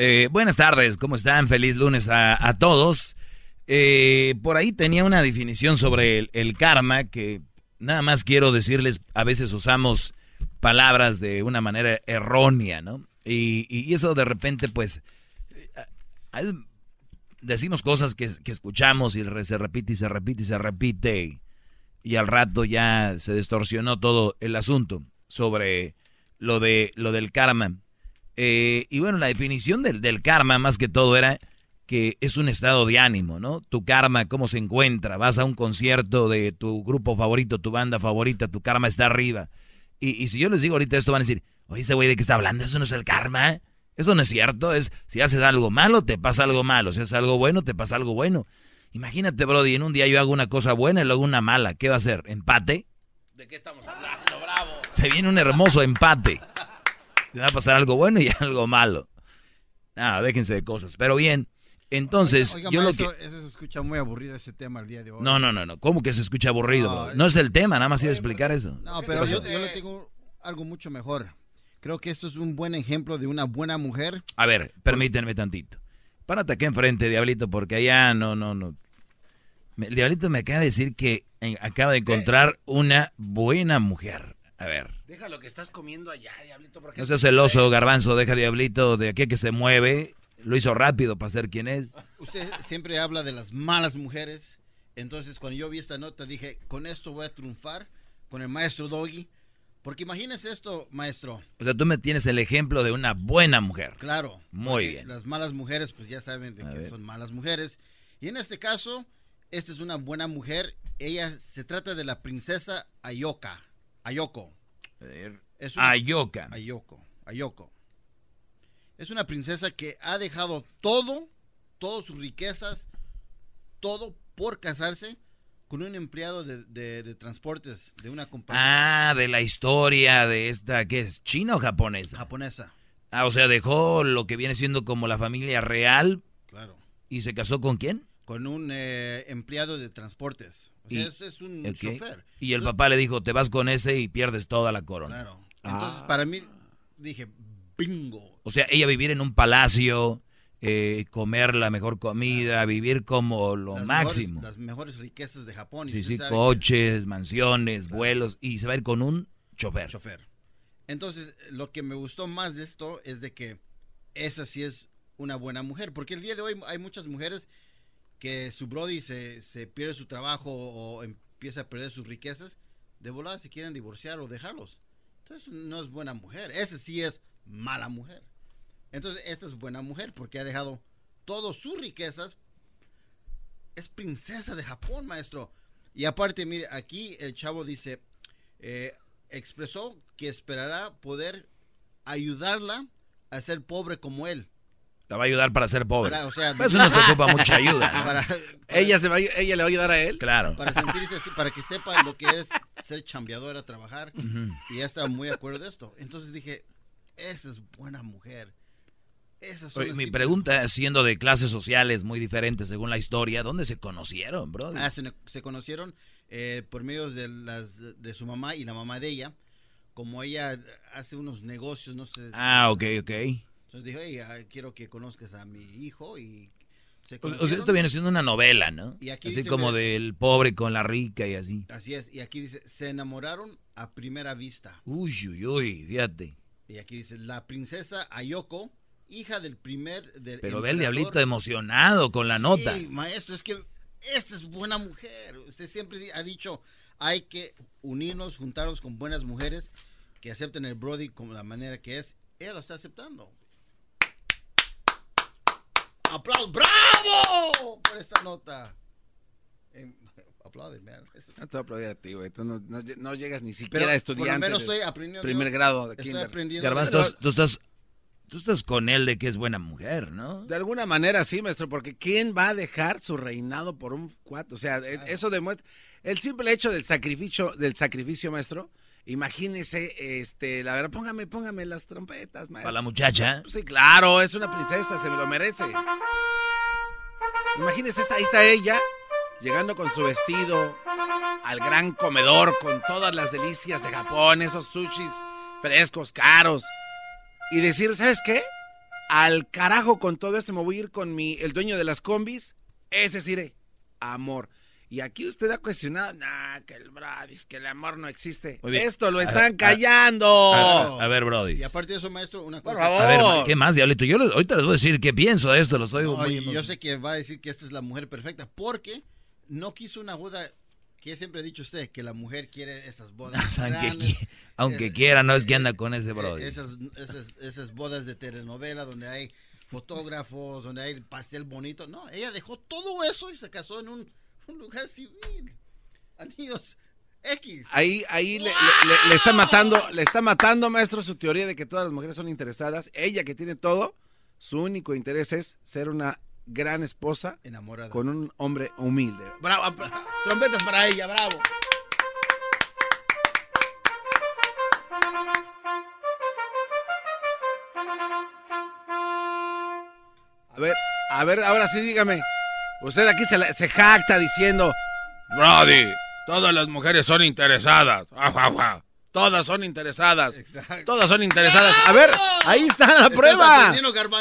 Eh, buenas tardes, ¿cómo están? Feliz lunes a, a todos. Eh, por ahí tenía una definición sobre el, karma que nada más quiero decirles, a veces usamos palabras de una manera errónea, ¿no? Y, y eso de repente, pues, eh, decimos cosas que, que escuchamos y se repite y se repite y se repite. Y al rato ya se distorsionó todo el asunto sobre lo, de, lo del karma. Eh, y bueno, la definición del, del karma más que todo era que es un estado de ánimo, ¿no? Tu karma, ¿cómo se encuentra? Vas a un concierto de tu grupo favorito, tu banda favorita, tu karma está arriba. Y, y si yo les digo ahorita esto, van a decir, oye, ese güey de qué está hablando, eso no es el karma. Eso no es cierto, es si haces algo malo, te pasa algo malo. Si haces algo bueno, te pasa algo bueno. Imagínate, Brody, en un día yo hago una cosa buena y luego una mala. ¿Qué va a hacer? ¿Empate? ¿De qué estamos hablando, bravo? Se viene un hermoso empate. Te va a pasar algo bueno y (laughs) algo malo. Ah, déjense de cosas. Pero bien, entonces, Oiga, yo maestro, lo que... Eso se escucha muy aburrido ese tema el día de hoy. No, no, no, no. ¿Cómo que se escucha aburrido, No? No es el tema, nada más iba a explicar eso. No, pero yo, yo le tengo algo mucho mejor. Creo que esto es un buen ejemplo de una buena mujer. A ver, permítanme tantito. Párate aquí enfrente, Diablito, porque allá no, no, no. El Diablito me acaba de decir que acaba de encontrar una buena mujer. A ver. Deja lo que estás comiendo allá, diablito. porque- No seas celoso, Garbanzo, deja Diablito de aquí que se mueve. Lo hizo rápido para ser quien es. Usted siempre habla de las malas mujeres. Entonces, cuando yo vi esta nota, dije, con esto voy a triunfar con el maestro Doggy. Porque imagínese esto, maestro. O sea, tú me tienes el ejemplo de una buena mujer. Claro. Muy bien. Las malas mujeres, pues ya saben de que son malas mujeres. Y en este caso, esta es una buena mujer. Ella se trata de la princesa Ayoka. Ayoko. Es una- Ayoka. Ayoko. Ayoko. Es una princesa que ha dejado todo, todas sus riquezas, todo por casarse con un empleado de, de- de transportes de una compañía Ah, de la historia de esta, ¿qué es? ¿China o japonesa? japonesa. Ah, o sea, dejó lo que viene siendo como la familia real. Claro. ¿Y se casó con quién? Con un eh, empleado de transportes. O sea, Y- es, es un chofer. Y el papá le dijo, te vas con ese y pierdes toda la corona. Claro. Entonces, para mí, dije, bingo. O sea, ella vivir en un palacio, eh, comer la mejor comida, vivir como lo Las máximo. Mejores, las mejores riquezas de Japón. sí, sí, coches, mansiones, vuelos, y se va a ir con un chofer. chofer. Entonces, lo que me gustó más de esto es de que esa sí es una buena mujer, porque el día de hoy hay muchas mujeres que su brody se, se pierde su trabajo o empieza a perder sus riquezas, de volada se quieren divorciar o dejarlos. Entonces, no es buena mujer. Esa sí es mala mujer. Entonces, esta es buena mujer porque ha dejado todas sus riquezas. Es princesa de Japón, maestro. Y aparte, mire, aquí el chavo dice, eh, expresó que esperará poder ayudarla a ser pobre como él. La va a ayudar para ser pobre. Para, o sea, Eso no se ocupa mucha ayuda. ¿no? (laughs) Para- Ella, se va, ella le va a ayudar a él. Claro. Para sentirse así, para que sepa lo que es ser chambeadora, trabajar. Y ella estaba muy de acuerdo de esto. Entonces dije, esa es buena mujer. Esas son Oye, las mi pregunta, siendo de clases sociales muy diferentes según la historia, ¿dónde se conocieron, bro? Ah, se, se conocieron eh, por medio de, las, de su mamá y la mamá de ella. Como ella hace unos negocios, no sé. Ah, ok, ok. Entonces dijo, "Hey, ah, quiero que conozcas a mi hijo y se O, sea, esto viene siendo una novela, ¿no? Y aquí así como del pobre con la rica y así. Así es, y aquí dice, se enamoraron a primera vista. Uy, uy, uy, fíjate. Y aquí dice, la princesa Ayoko, hija del primer... Del Pero ve el emperador". diablito emocionado con la Sí, nota. maestro, es que esta es buena mujer. Usted siempre ha dicho, hay que unirnos, juntarnos con buenas mujeres que acepten el Brody como la manera que es. Ella lo está aceptando. ¡Aplausos! ¡Bravo! Por esta nota. Eh, (laughs) aplaude, man. Es- No te voy a aplaudir a ti, güey. Tú no, no- no llegas ni Pero siquiera a por lo estudiante. menos de estoy aprendiendo. Primer grado de Estoy kinder. aprendiendo. Garbanzo, tú, tú estás, tú estás con él de que es buena mujer, ¿no? De alguna manera sí, maestro, porque ¿quién va a dejar su reinado por un cuatro? O sea, e- eso demuestra el simple hecho del sacrificio, del sacrificio, maestro. Imagínese, este, la verdad, póngame, póngame las trompetas, maestro. Para la muchacha. Sí, claro, es una princesa, se me lo merece. Imagínese, ahí está ella, llegando con su vestido al gran comedor con todas las delicias de Japón, esos sushis frescos, caros. Y decir, ¿sabes qué? Al carajo con todo esto, me voy a ir con mi, el dueño de las combis, ese iré. amor. Y aquí usted ha cuestionado, nah, que el Bradis, que el amor no existe. Muy bien. Esto lo están a- callando. A, a ver, Brody. Y aparte de eso, maestro, una Por cosa. favor. A ver, ¿qué más, Diablito? Yo les- ahorita les voy a decir qué pienso de esto, lo estoy No, muy... yo sé que va a decir que esta es la mujer perfecta porque no quiso una boda que siempre ha dicho usted que la mujer quiere esas bodas (laughs) aunque, grandes, qui- aunque es- quiera, no es que anda con ese Brody. eh, esas, esas, esas bodas de telenovela donde hay fotógrafos, donde hay pastel bonito. No, ella dejó todo eso y se casó en un, un lugar civil. Anillos X. Ahí, ahí le, le- le- le está matando, le está matando, maestro, su teoría de que todas las mujeres son interesadas. Ella que tiene todo, su único interés es ser una gran esposa Enamorada. con un hombre humilde. Bravo, apl- trompetas para ella, bravo. A ver, a ver, ahora sí dígame. Usted aquí se, la- se jacta diciendo, Brody, todas las mujeres son interesadas. (laughs) Todas son interesadas. Todas son interesadas. A ver, ahí está la prueba.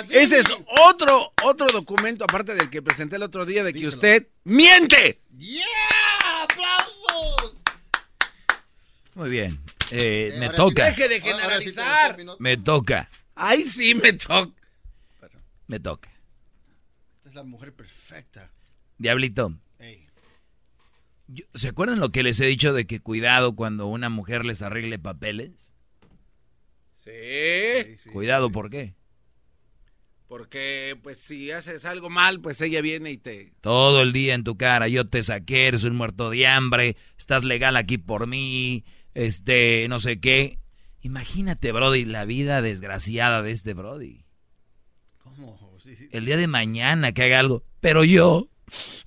Ese es otro, otro documento, aparte del que presenté el otro día, de que usted miente. ¡Yeah! ¡Aplausos! Muy bien. Eh, me ahora toca. Deje de generalizar. Me toca. Ahí sí me toca. Me toca. La mujer perfecta. Diablito. ¿Se acuerdan lo que les he dicho de que cuidado cuando una mujer les arregle papeles? Sí. Cuidado, ¿por qué? Porque, pues, si haces algo mal, pues ella viene y te... Todo el día en tu cara, yo te saqué, eres un muerto de hambre, estás legal aquí por mí, este, no sé qué. Imagínate, Brody, la vida desgraciada de este Brody. El día de mañana que haga algo. Pero yo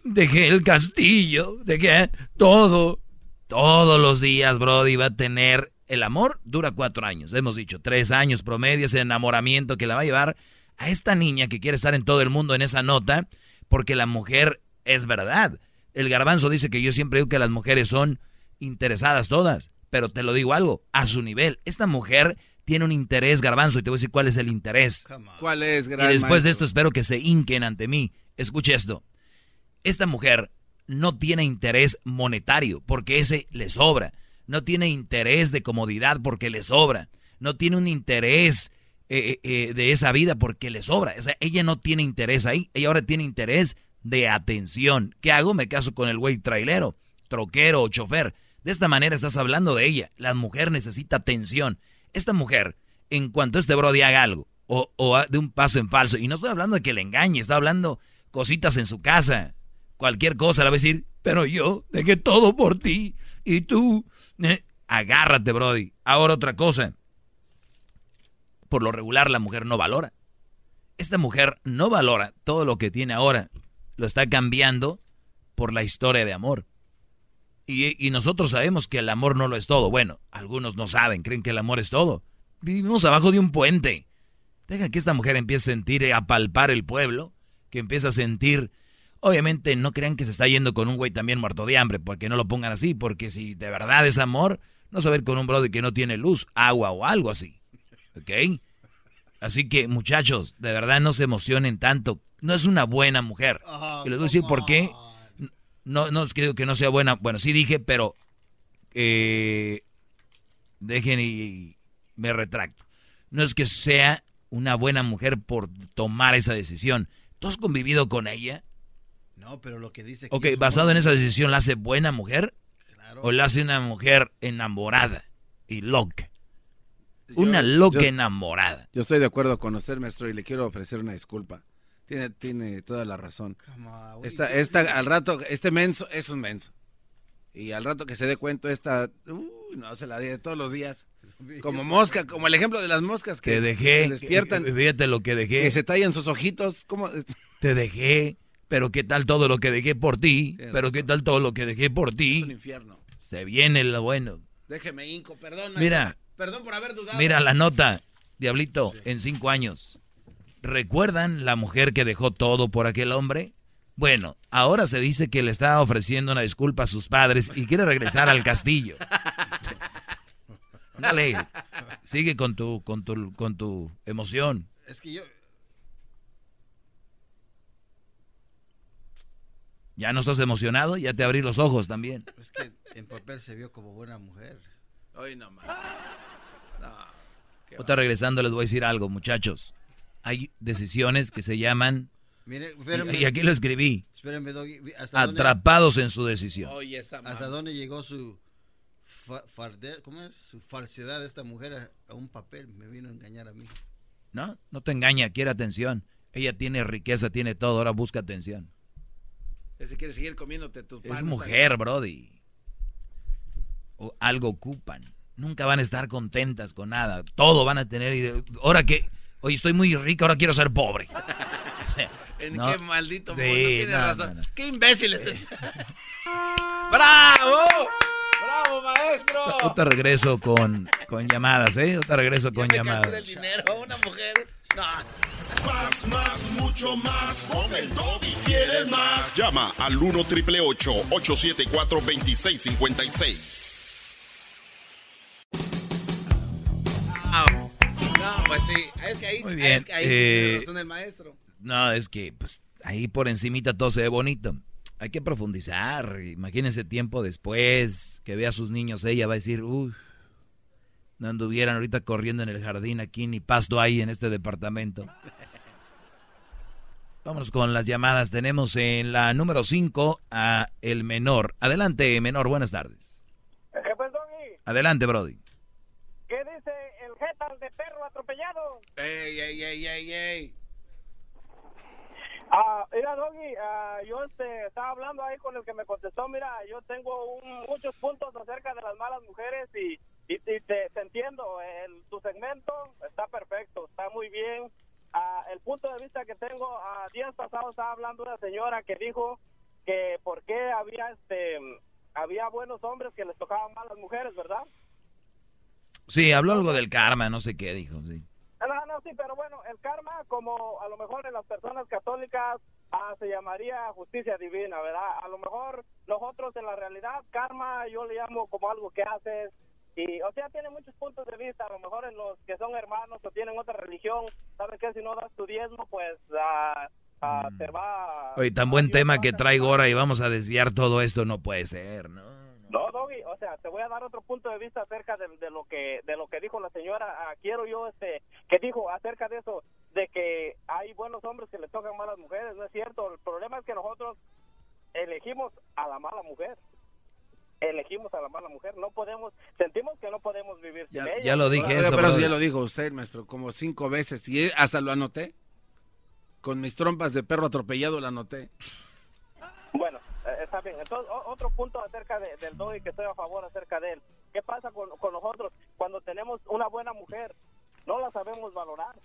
dejé el castillo, dejé todo. Todos los días, Brody, va a tener... El amor dura cuatro años, hemos dicho, tres años promedio, ese enamoramiento que la va a llevar a esta niña que quiere estar en todo el mundo en esa nota, porque la mujer es verdad. El garbanzo dice que yo siempre digo que las mujeres son interesadas todas, pero te lo digo algo, a su nivel. Esta mujer tiene un interés, garbanzo, y te voy a decir cuál es el interés. ¿Cuál es, Y gran después de esto espero que se hinquen ante mí. Escuche esto. Esta mujer no tiene interés monetario porque ese le sobra. No tiene interés de comodidad porque le sobra. No tiene un interés eh, eh, de esa vida porque le sobra. O sea, ella no tiene interés ahí. Ella ahora tiene interés de atención. ¿Qué hago? Me caso con el güey trailero, troquero o chofer. De esta manera estás hablando de ella. La mujer necesita atención. Esta mujer, en cuanto este brody haga algo, o, o de un paso en falso, y no estoy hablando de que le engañe, estoy hablando cositas en su casa, cualquier cosa, le va a decir, pero yo dejé todo por ti, y tú, eh, agárrate, brody. Ahora otra cosa, por lo regular la mujer no valora. Esta mujer no valora todo lo que tiene ahora, lo está cambiando por la historia de amor. Y, y nosotros sabemos que el amor no lo es todo. Bueno, algunos no saben, creen que el amor es todo. Vivimos abajo de un puente. Deja que esta mujer empiece a sentir, a palpar el pueblo, que empiece a sentir... Obviamente no crean que se está yendo con un güey también muerto de hambre, porque no lo pongan así, porque si de verdad es amor, no se va a ir con un brother que no tiene luz, agua o algo así. ¿Ok? Así que muchachos, de verdad no se emocionen tanto. No es una buena mujer. y les voy a decir por qué. No, no es que que no sea buena. Bueno, sí dije, pero eh, dejen y me retracto. No es que sea una buena mujer por tomar esa decisión. ¿Tú has convivido con ella? No, pero lo que dice aquí Ok, es basado en esa decisión, ¿la hace buena mujer? ¿O la hace una mujer enamorada y loca? Una loca yo- enamorada. Yo estoy de acuerdo con usted, maestro, y le quiero ofrecer una disculpa. Tiene, tiene toda la razón. Esta, esta, al rato, este menso es un menso. Y al rato que se dé cuenta, esta, uy, no se la de todos los días. (laughs) Como mosca, como el ejemplo de las moscas que Te dejé. se despiertan, que- Fíjate lo que dejé. que se tallan sus ojitos. ¿cómo? (laughs) Te dejé. Pero qué tal todo lo que dejé por ti. Tienes Pero qué tal todo lo que dejé por Es un ti. infierno. Se viene lo bueno. Déjeme, Inco, perdón. Mira. Perdón por haber dudado. Mira la nota, Diablito, en cinco años. ¿Recuerdan la mujer que dejó todo por aquel hombre? Bueno, ahora se dice que le está ofreciendo una disculpa a sus padres y quiere regresar al castillo. (laughs) Dale, sigue con tu, con tu, con tu emoción. Es que yo... ¿Ya no estás emocionado? Ya te abrí los ojos también. Es que en papel se vio como buena mujer. Hoy no más. Otra regresando les voy a decir algo, muchachos. Hay decisiones que se llaman... Mire, espérame. Y aquí lo escribí. Espérenme, Doggy. ¿Hasta dónde- Atrapados en su decisión. Oye, esa ¿Hasta dónde llegó su fa- farde- ¿cómo es? Su falsedad de esta mujer a, a un papel? Me vino a engañar a mí. No, no te engaña, quiere atención. Ella tiene riqueza, tiene todo, ahora busca atención. Ese quiere seguir comiéndote tus Es mujer, Brody. O algo ocupan. Nunca van a estar contentas con nada. Todo van a tener. Ahora que. Oye, estoy muy rica, ahora quiero ser pobre. (laughs) En No. qué maldito Sí, mundo, tienes no, razón. no, no. Qué imbécil es este. (laughs) ¡Bravo! ¡Bravo, maestro! Ahorita regreso con, con llamadas, ¿eh? Ahorita regreso con llamadas. del dinero, una mujer. No. Más, más, mucho más. Con el Doggy quieres más. Llama al 1 triple 874 2656. Sí, es que ahí, Muy bien. es que ahí eh, tiene razón el maestro. No, es que pues ahí por encimita todo se ve bonito. Hay que profundizar. Imagínense tiempo después que vea a sus niños, ella va a decir, uff, no anduvieran ahorita corriendo en el jardín aquí, ni pasto hay en este departamento. Vámonos con las llamadas. Tenemos en la número 5 a el menor. Adelante, menor, buenas tardes. ¿Qué pues? Adelante, Brody. ¿Qué dice de perro atropellado? Ey, ey, ey, ey, ey. Ah, mira, Doggy, ah, yo este, estaba hablando ahí con el que me contestó. Mira, yo tengo un- muchos puntos acerca de las malas mujeres y, y, y te, te entiendo. El, tu segmento está perfecto, está muy bien. Ah, el punto de vista que tengo, a días pasados estaba hablando una señora que dijo que por qué había este había buenos hombres que les tocaban malas mujeres, ¿verdad? Sí, habló algo del karma, no sé qué dijo, sí. No, no, sí, pero bueno, el karma, como a lo mejor en las personas católicas ah, se llamaría justicia divina, ¿verdad? A lo mejor nosotros en la realidad, karma yo le llamo como algo que haces. Y, o sea, tiene muchos puntos de vista. A lo mejor en los que son hermanos o tienen otra religión, ¿sabes qué? Si no das tu diezmo, pues ah, ah, te va. Oye, tan buen tema que traigo ahora y vamos a desviar todo esto, no puede ser, ¿no? No, Doggy, o sea, te voy a dar otro punto de vista acerca de, de lo que de lo que dijo la señora. Ah, quiero yo este que dijo acerca de eso de que hay buenos hombres que le tocan malas mujeres, no es cierto. El problema es que nosotros elegimos a la mala mujer. Elegimos a la mala mujer, no podemos, sentimos que no podemos vivir sin ella. ya lo dije eso, Pero brother. ya lo dijo usted, maestro, como cinco veces. Y hasta lo anoté. Con mis trompas de perro atropellado lo anoté. Está bien. Entonces, o- otro punto acerca de- del doggy que estoy a favor acerca de él. ¿Qué pasa con, con nosotros cuando tenemos una buena mujer? No la sabemos valorar.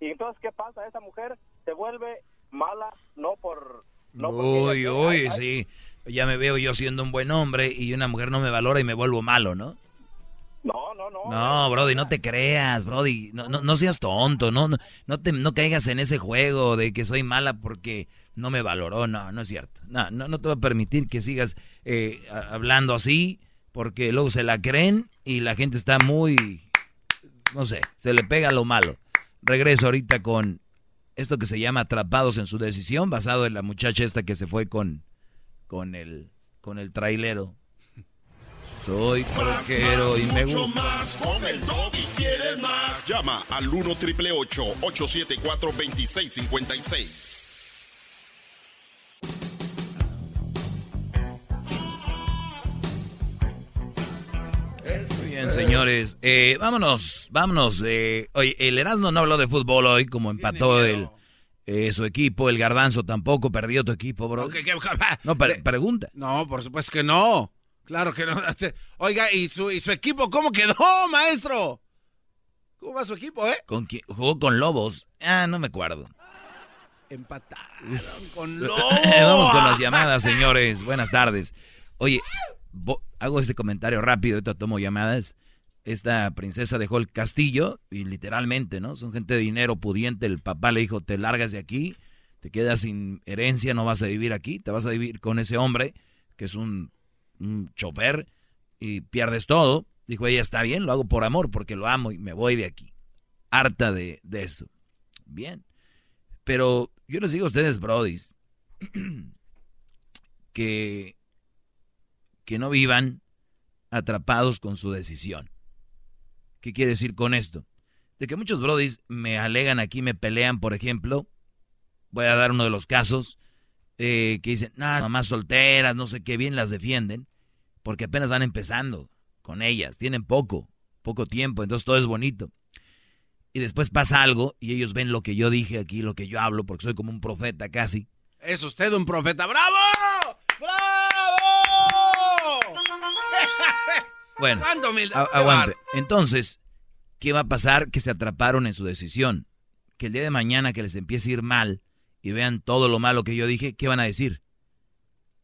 Y entonces, ¿qué pasa? Esa mujer se vuelve mala no por... No Uy, uy, sí. Ya me veo yo siendo un buen hombre y una mujer no me valora y me vuelvo malo, ¿no? No, no, no. No, Brody, no te creas, Brody. No, no, no seas tonto, no, no, no, te, no caigas en ese juego de que soy mala porque no me valoró. No, no es cierto. No, no, no te voy a permitir que sigas eh, hablando así porque luego se la creen y la gente está muy, no sé, se le pega lo malo. Regreso ahorita con esto que se llama Atrapados en su decisión, basado en la muchacha esta que se fue con, con el, con el trailero. Soy troquero y me mucho gusta. más. Con el doggy quieres más. Llama al 1 triple 874 2656. Muy bien, señores. Eh, vámonos, vámonos. eh, oye, el Erasmo no habló de fútbol hoy, como empató el, eh, su equipo. El Garbanzo tampoco perdió tu equipo, bro. (laughs) No, pre- pregunta. No, por supuesto que no. Claro que no. (laughs) Oiga, ¿y su, ¿y su equipo cómo quedó, maestro? ¿Cómo va su equipo, eh? ¿Con quién? Jugó con Lobos. Ah, no me acuerdo. Empataron con (laughs) Lobos. Vamos con las llamadas, señores. Buenas tardes. Oye, hago este comentario rápido, ahorita tomo llamadas. Esta princesa dejó el castillo y literalmente, ¿no? Son gente de dinero pudiente. El papá le dijo, te largas de aquí, te quedas sin herencia, no vas a vivir aquí, te vas a vivir con ese hombre que es un, un chofer y pierdes todo. Dijo, ella está bien, lo hago por amor, porque lo amo y me voy de aquí. Harta de, de eso. Bien. Pero yo les digo a ustedes, brodis, (clears throat) que, que no vivan atrapados con su decisión. ¿Qué quiere decir con esto? De que muchos brodis me alegan aquí, me pelean, por ejemplo, voy a dar uno de los casos, eh, que dicen, nada, mamás solteras, no sé qué, bien las defienden, porque apenas van empezando con ellas, tienen poco, poco tiempo, entonces todo es bonito. Y después pasa algo y ellos ven lo que yo dije aquí, lo que yo hablo, porque soy como un profeta casi. Es usted un profeta. ¡Bravo! ¡Bravo! (laughs) Bueno, aguante. Entonces, ¿qué va a pasar? Que se atraparon en su decisión. Que el día de mañana que les empiece a ir mal y vean todo lo malo que yo dije, ¿qué van a decir?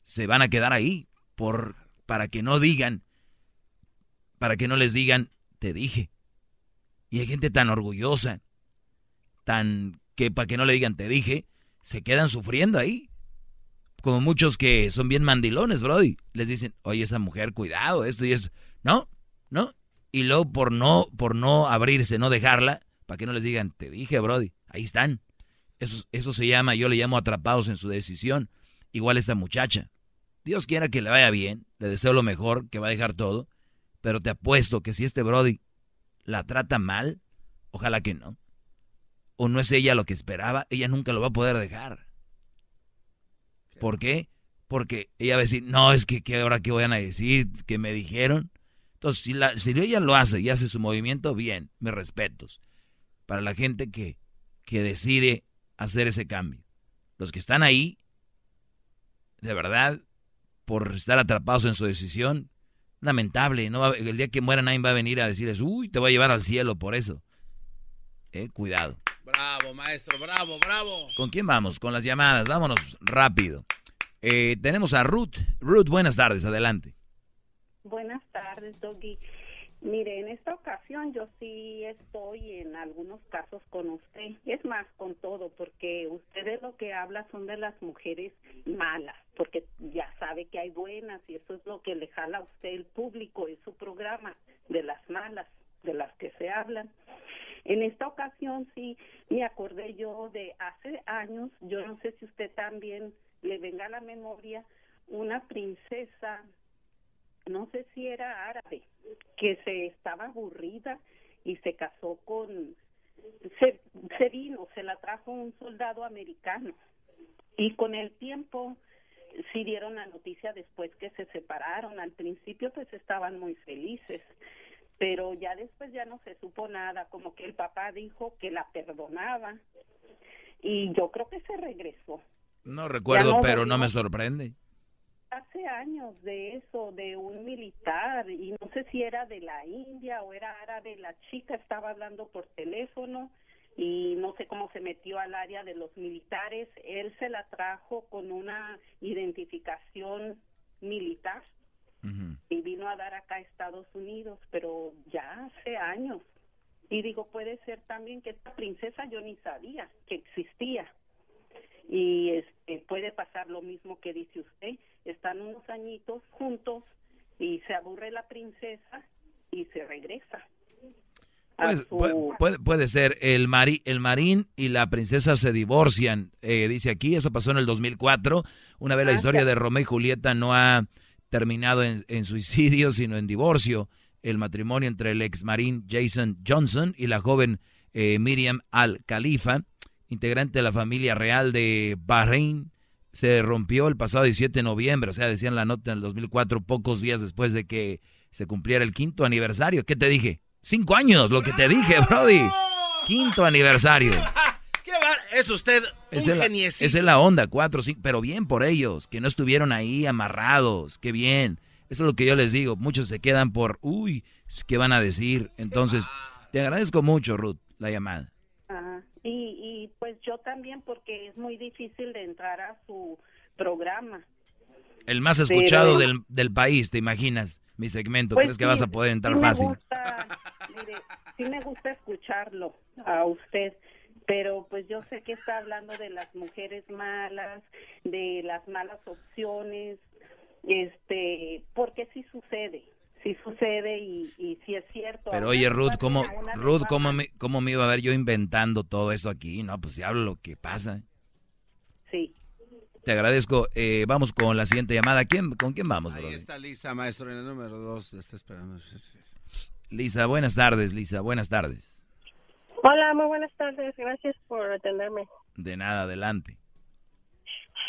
Se van a quedar ahí por para que no digan, para que no les digan, te dije. Y hay gente tan orgullosa, tan que para que no le digan, te dije, se quedan sufriendo ahí. Como muchos que son bien mandilones, Brody. Les dicen, oye, esa mujer, cuidado, esto y esto. No, no. Y luego por no, por no abrirse, no dejarla, Para que no les digan, te dije, Brody, ahí están. Eso, eso se llama, yo le llamo atrapados en su decisión. Igual esta muchacha. Dios quiera que le vaya bien, le deseo lo mejor, que va a dejar todo, pero te apuesto que si este Brody la trata mal, ojalá que no. O no es ella lo que esperaba, ella nunca lo va a poder dejar. ¿Por qué? Porque ella va a decir, no, es que, ahora qué van a decir, que me dijeron. Entonces, si, la, si ella lo hace y hace su movimiento, bien, me respetos. Para la gente que, que decide hacer ese cambio. Los que están ahí, de verdad, por estar atrapados en su decisión, lamentable. No va- el día que muera nadie va a venir a decirles, uy, te voy a llevar al cielo por eso. Eh, cuidado. Bravo, maestro, bravo, bravo. ¿Con quién vamos? Con las llamadas. Vámonos rápido. Eh, tenemos a Ruth. Ruth, buenas tardes. Adelante. Buenas tardes, Doggy. Mire, en esta ocasión yo sí estoy en algunos casos con usted. Es más, con todo, porque usted de lo que habla son de las mujeres malas, porque ya sabe que hay buenas y eso es lo que le jala a usted el público, es su programa, de las malas, de las que se hablan. En esta ocasión sí me acordé yo de hace años, yo no sé si usted también le venga a la memoria, una princesa no sé si era árabe, que se estaba aburrida y se casó con, se, se vino, se la trajo un soldado americano y con el tiempo sí dieron la noticia después que se separaron. Al principio pues estaban muy felices, pero ya después ya no se supo nada, como que el papá dijo que la perdonaba y yo creo que se regresó. No recuerdo, no pero volvió. no me sorprende. Hace años de eso, de un militar, y no sé si era de la India o era árabe, la chica estaba hablando por teléfono y no sé cómo se metió al área de los militares, él se la trajo con una identificación militar y vino a dar acá a Estados Unidos, pero ya hace años. Y digo, puede ser también que esta princesa yo ni sabía que existía y este puede pasar lo mismo que dice usted están unos añitos juntos y se aburre la princesa y se regresa Pues, su- puede, puede- ser. El, mari- el marín y la princesa se divorcian. Eh, dice aquí, eso pasó en el 2004. Una vez la Ah, historia de Romeo y Julieta no ha terminado en, en suicidio, sino en divorcio. El matrimonio entre el ex marín Jason Johnson y la joven eh, Miriam Al-Khalifa, integrante de la familia real de Bahrein, se rompió el pasado 17 de noviembre. O sea, decían la nota en el 2004, pocos días después de que se cumpliera el quinto aniversario. ¿Qué te dije? Cinco años, lo que te dije, Brody. Quinto aniversario. (laughs) ¿Qué va? Es usted un Esa es, la, esa es la onda, cuatro, cinco, pero bien por ellos, que no estuvieron ahí amarrados, qué bien. Eso es lo que yo les digo, muchos se quedan por, uy, ¿qué van a decir? Entonces, te agradezco mucho, Ruth, la llamada. Ah, y, y pues yo también porque es muy difícil de entrar a su programa El más Pero- escuchado del, del país, ¿te imaginas? Mi segmento, Pues ¿crees que vas a poder entrar sí fácil? gusta, mire, sí me gusta escucharlo a usted, pero pues yo sé que está hablando de las mujeres malas, de las malas opciones, este, porque sí sucede, sí sucede y, y sí es cierto. Pero oye, Ruth, ¿cómo, Ruth. ¿cómo me, ¿cómo me iba a ver yo inventando todo esto aquí? No, pues si hablo lo que pasa. Sí. Te agradezco. Eh, vamos con la siguiente llamada. ¿Quién, ¿Con quién vamos, Ahí está Lisa, maestro, en el número dos. la está esperando. Lisa, buenas tardes, Lisa, buenas tardes. Hola, muy buenas tardes. Gracias por atenderme. De nada, adelante.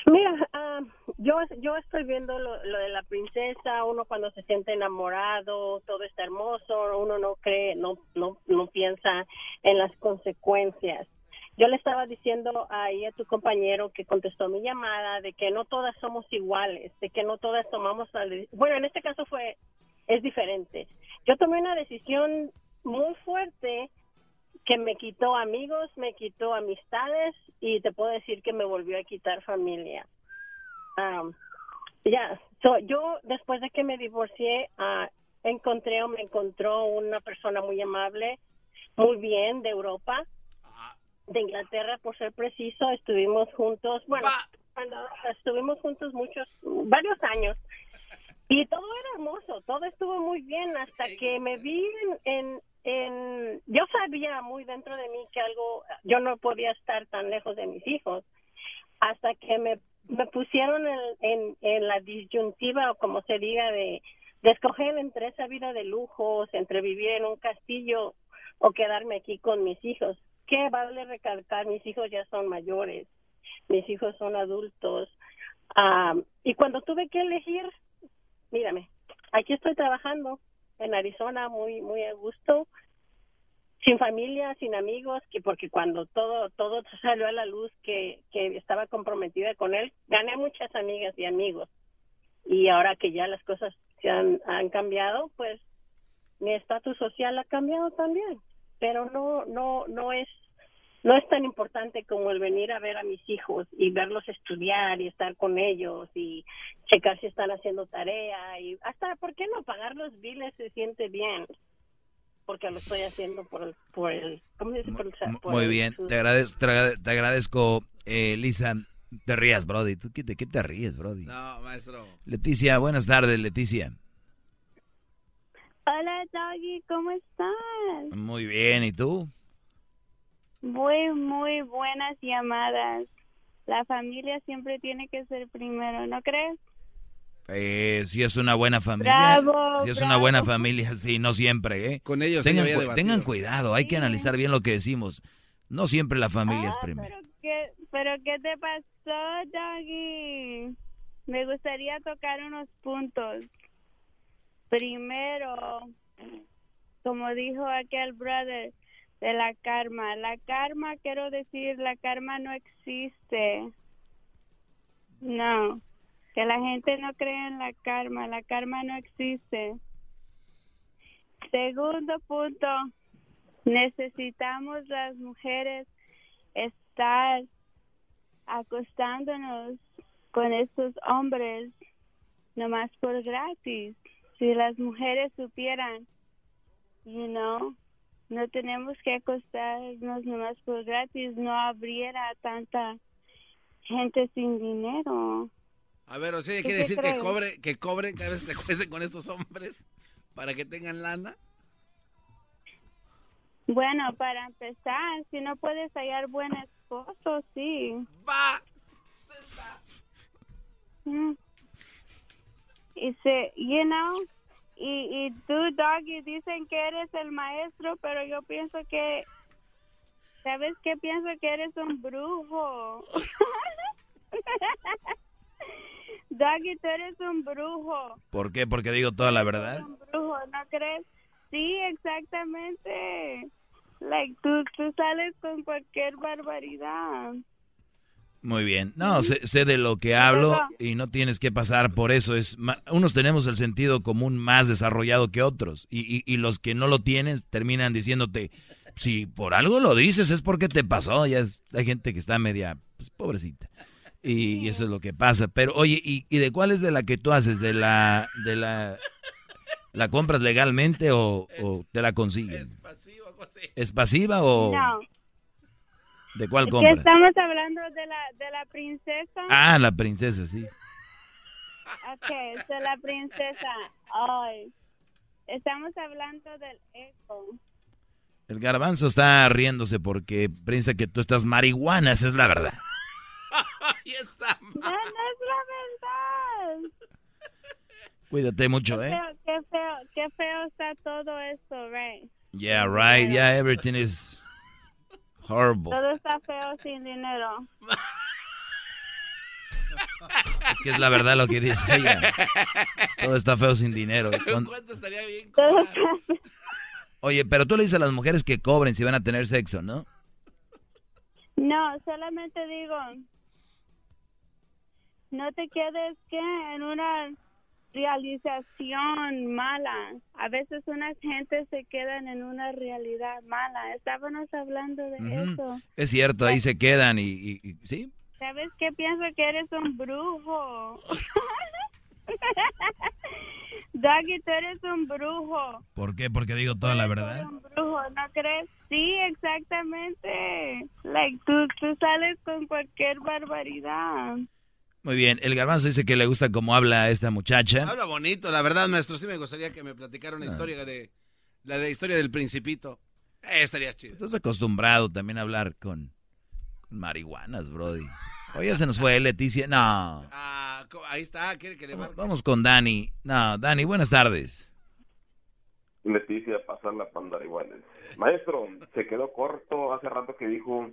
Mira, ah, yo yo estoy viendo lo, de la princesa, uno cuando se siente enamorado, todo está hermoso, uno no cree, no no no piensa en las consecuencias. Yo le estaba diciendo ahí a tu compañero que contestó mi llamada de que no todas somos iguales, de que no todas tomamos bueno, en este caso fue es diferente. Yo tomé una decisión muy fuerte que me quitó amigos, me quitó amistades y te puedo decir que me volvió a quitar familia. Am, ya, so, yo después de que me divorcié, ah, encontré o me encontró una persona muy amable, muy bien de Europa, de Inglaterra por ser preciso, estuvimos juntos, bueno, cuando estuvimos juntos muchos, varios años. Y todo era hermoso, todo estuvo muy bien hasta que me vi en, en, en, yo sabía muy dentro de mí que algo, yo no podía estar tan lejos de mis hijos hasta que me, me pusieron en, en, en la disyuntiva o como se diga de, de escoger entre esa vida de lujos, entre vivir en un castillo o quedarme aquí con mis hijos. ¿Qué vale recalcar? Mis hijos ya son mayores, mis hijos son adultos. Ah, y cuando tuve que elegir, mírame, aquí estoy trabajando en Arizona muy muy a gusto sin familia sin amigos que porque cuando todo todo salió a la luz que que estaba comprometida con él gané muchas amigas y amigos. Y ahora que ya las cosas se han, han cambiado pues mi estatus social ha cambiado también. Pero no no no es no es tan importante como el venir a ver a mis hijos y verlos estudiar y estar con ellos y checar si están haciendo tarea y hasta, ¿por qué no? Pagar los biles se siente bien porque lo estoy haciendo por el, por el ¿cómo se dice? Por el, por Muy el- bien, te agradezco, te agrade- te agradezco eh, Lisa. Te rías, Brody. ¿Tú qué, ¿De qué te ríes, Brody? No, maestro. Leticia, buenas tardes, Leticia. Hola, Doggy, ¿cómo estás? Muy bien, ¿y tú? Muy, muy buenas llamadas. La familia siempre tiene que ser primero, ¿no crees? Eh, si es una buena familia. Bravo, si es una buena familia, sí, no siempre, ¿eh? Con ellos tengan, cu- tengan cuidado, hay que analizar bien lo que decimos. No siempre la familia es primero. ¿Qué, ¿Pero qué te pasó, Doggy? Me gustaría tocar unos puntos. Primero, como dijo aquel brother, de la karma. La karma, quiero decir, la karma no existe. No, que la gente no cree en la karma. La karma no existe. Segundo punto, necesitamos las mujeres estar acostándonos con estos hombres nomás por gratis. Si las mujeres supieran, you know, no tenemos que acostarnos nomás por gratis, no habría tanta gente sin dinero. A ver, o sea, ¿Tú quiere decir que cobre, que cobren cada vez que se (laughs) acuesten con estos hombres para que tengan lana. Bueno, para empezar, si no puedes hallar buen esposo, sí. Va. Mm. Y se, you know, y, y tú, Doggy, dicen que eres el maestro, pero yo pienso que, ¿sabes qué? Pienso que eres un brujo. (laughs) Doggy, tú eres un brujo. ¿Por qué? Porque digo toda la verdad. Un brujo, ¿no crees? Sí, exactamente. Like, tú, tú sales con cualquier barbaridad. Muy bien. No, sé, sé de lo que hablo y no tienes que pasar por eso. Es ma- unos tenemos el sentido común más desarrollado que otros y, y- y los que no lo tienen terminan diciéndote, si por algo lo dices es porque te pasó. Ya es, hay gente que está media, pues, pobrecita. Y, y eso es lo que pasa. Pero oye, ¿y, y de cuál es de la que tú haces? ¿De la, de la, la compras legalmente o, o te la consiguen? ¿Es pasiva o No. De cuál Es que compras? estamos hablando de la, de la princesa. Ah, la princesa, sí. Ok, de la princesa. Ay, estamos hablando del eco. El garbanzo está riéndose porque piensa que tú estás marihuana, esa es la verdad. (laughs) Ahí está. No, no es la verdad. Cuídate mucho, Qué ¿eh? feo, qué feo, qué feo está todo esto, right? Yeah, right, yeah, everything is horrible. Todo está feo sin dinero. (laughs) Es que es la verdad lo que dice ella. Todo está feo sin dinero. ¿Cuánto estaría bien? Todo está Oye, pero tú le dices a las mujeres que cobren si van a tener sexo, ¿no? No, solamente digo, no te quedes que en una realización mala. A veces unas gentes se quedan en una realidad mala. Estábamos hablando de Ujú. eso. Es cierto, ahí se quedan y, y- y- sí. ¿Sabes qué? Pienso que eres un brujo. (laughs) Doggy, tú eres un brujo. ¿Por qué? Porque digo toda la verdad. Un brujo, ¿no crees? Sí, exactamente. Like, tú, tú sales con cualquier barbaridad. Muy bien, el garbanzo dice que le gusta cómo habla esta muchacha. Habla bonito, la verdad, maestro. Sí me gustaría que me platicara una Ah. historia de, La de historia del principito. Eh, estaría chido. Estás acostumbrado también a hablar con, con marihuanas, Brody. Oye, se nos fue Leticia. No. Ah, ahí está, quiere que le marque. Vamos con Dani. No, Dani, buenas tardes. Leticia, pasar la pandara iguales. Maestro, se quedó corto hace rato que dijo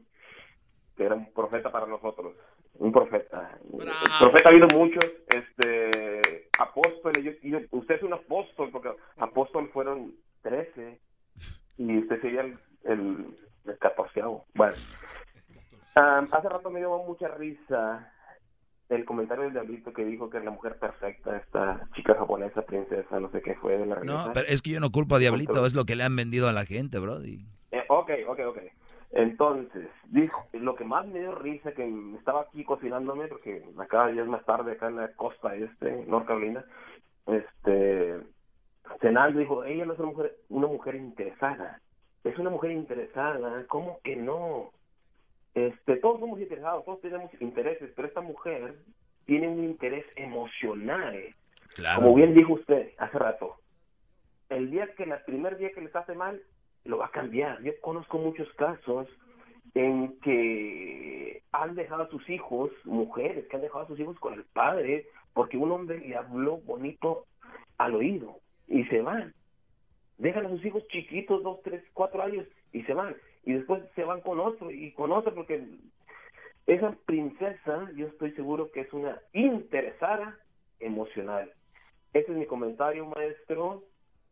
que era un profeta para nosotros. Un profeta. El profeta ha habido muchos, este, apóstoles. Yo- yo- usted es un apóstol, porque apóstol fueron 13 y usted sería el, el, el catorceavo. Bueno, hace rato me dio mucha risa el comentario del diablito que dijo que es la mujer perfecta, esta chica japonesa, princesa, no sé qué fue de la No, realeza. pero es que yo no culpo a Diablito, es lo que le han vendido a la gente, Brody. Eh, ok, ok, ok. Entonces, dijo, lo que más me dio risa, que estaba aquí cocinándome, porque acá ya es más tarde, acá en la costa este, North Carolina, este, cenando, dijo, ella no es una mujer, una mujer interesada, es una mujer interesada, ¿cómo que no? Este, todos somos interesados, todos tenemos intereses, pero esta mujer tiene un interés emocional. Claro. Como bien dijo usted hace rato, el día que el primer día que les hace mal, lo va a cambiar. Yo conozco muchos casos en que han dejado a sus hijos, mujeres que han dejado a sus hijos con el padre, porque un hombre le habló bonito al oído y se van. Dejan a sus hijos chiquitos, dos, tres, cuatro años y se van. Y después se van con otro y con otro porque esa princesa, yo estoy seguro que es una interesada emocional. Ese es mi comentario, maestro.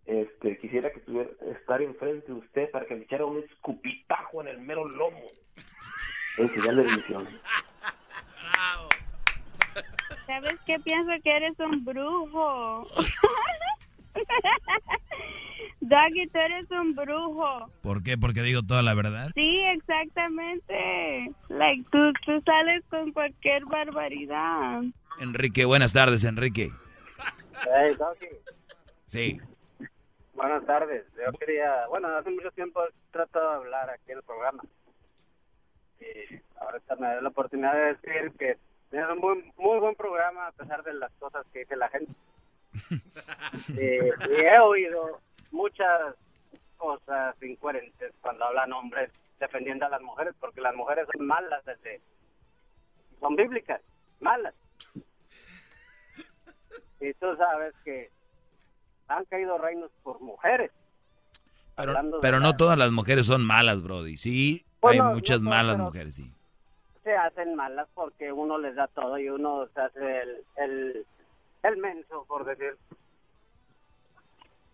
Este, quisiera que estuviera estar enfrente de usted para que le echara un escupitajo en el mero lomo. En señal de bendición. (laughs) ¿Sabes qué? Pienso que eres un brujo. (laughs) Doggy, tú eres un brujo. ¿Por qué? Porque digo toda la verdad. Sí, exactamente. Like, tú, tú sales con cualquier barbaridad. Enrique, buenas tardes, Enrique. Hey, Doggy, Sí. Buenas tardes. Yo quería, bueno, hace mucho tiempo he tratado de hablar aquí en el programa. Y ahorita me da la oportunidad de decir que es un muy, muy buen programa a pesar de las cosas que dice la gente. (laughs) y, y he oído muchas cosas incoherentes cuando hablan hombres defendiendo a las mujeres, porque las mujeres son malas desde... Son bíblicas, malas. (laughs) Y tú sabes que han caído reinos por mujeres. Pero, no todas las mujeres son malas, Brody. Sí, Bueno, hay muchas no, malas mujeres, sí. se hacen malas porque uno les da todo y uno se hace el, el, el menso, por decir.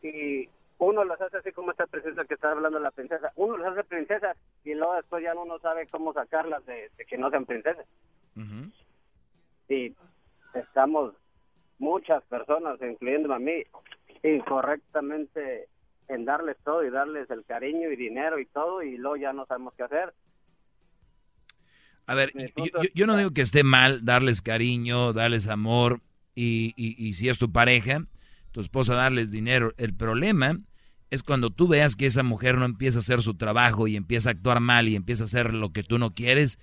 Y uno los hace así como esta princesa que está hablando la princesa. Uno los hace princesas y luego después ya uno sabe cómo sacarlas de, de que no sean princesas. Y estamos muchas personas, incluyéndome a mí, incorrectamente en darles todo y darles el cariño y dinero y todo y luego ya no sabemos qué hacer. A ver, yo, yo- yo no digo que esté mal darles cariño, darles amor y, y- y si es tu pareja, tu esposa darles dinero. El problema es cuando tú veas que esa mujer no empieza a hacer su trabajo y empieza a actuar mal y empieza a hacer lo que tú no quieres.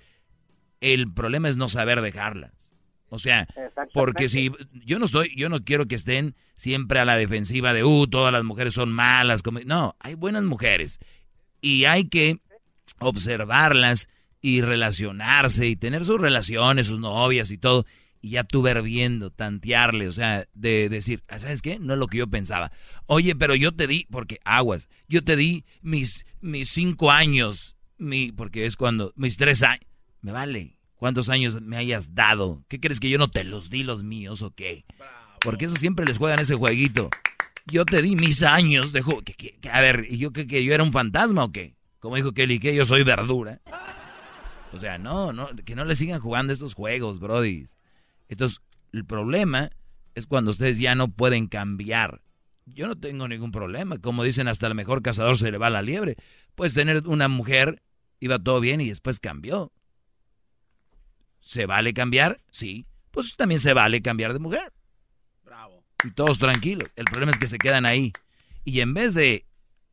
El problema es no saber dejarlas. O sea, porque si yo no estoy, yo no quiero que estén siempre a la defensiva de, uh, todas las mujeres son malas. Como, no, hay buenas mujeres y hay que observarlas y relacionarse y tener sus relaciones, sus novias y todo. Y ya tú ver viendo, tantearle, o sea, de decir, "Ah, ¿sabes qué? No es lo que yo pensaba. Oye, pero yo te di, porque aguas, yo te di mis, mis cinco años, mi, porque es cuando, mis tres años. Me vale, cuántos años me hayas dado. ¿Qué crees que yo no te los di los míos o qué? Porque eso siempre les juegan ese jueguito. Yo te di mis años de ju- que- que- que- A ver, ¿y yo que, que yo era un fantasma o qué? Como dijo Kelly, que yo soy verdura. O sea, no, no, que no le sigan jugando estos juegos, Brody. Entonces, el problema es cuando ustedes ya no pueden cambiar. Yo no tengo ningún problema. Como dicen, hasta el mejor cazador se le va la liebre. Puedes tener una mujer, iba todo bien y después cambió. ¿Se vale cambiar? Sí. Pues también se vale cambiar de mujer. Bravo. Y todos tranquilos. El problema es que se quedan ahí. Y en vez de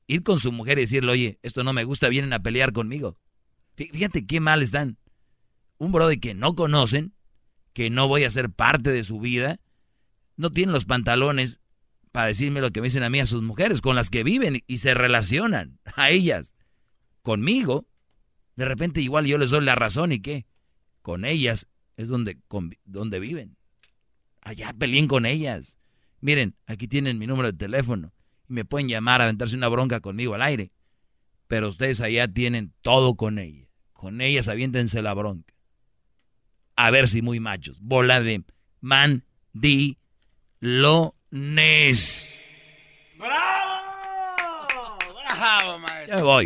ir con su mujer y decirle, oye, esto no me gusta, vienen a pelear conmigo. Fí- Fíjate qué mal están. Un brother que no conocen, que no voy a ser parte de su vida, no tienen los pantalones para decirme lo que me dicen a mí a sus mujeres, con las que viven y se relacionan, a ellas. Conmigo, de repente igual yo les doy la razón y qué. Con ellas es donde, donde viven. Allá peleen con ellas. Miren, aquí tienen mi número de teléfono. Y me pueden llamar a aventarse una bronca conmigo al aire. Pero ustedes allá tienen todo con ella. Con ellas aviéntense la bronca. A ver si muy machos. Bola de man di lo nes. ¡Bravo! ¡Bravo, maestro! Ya voy.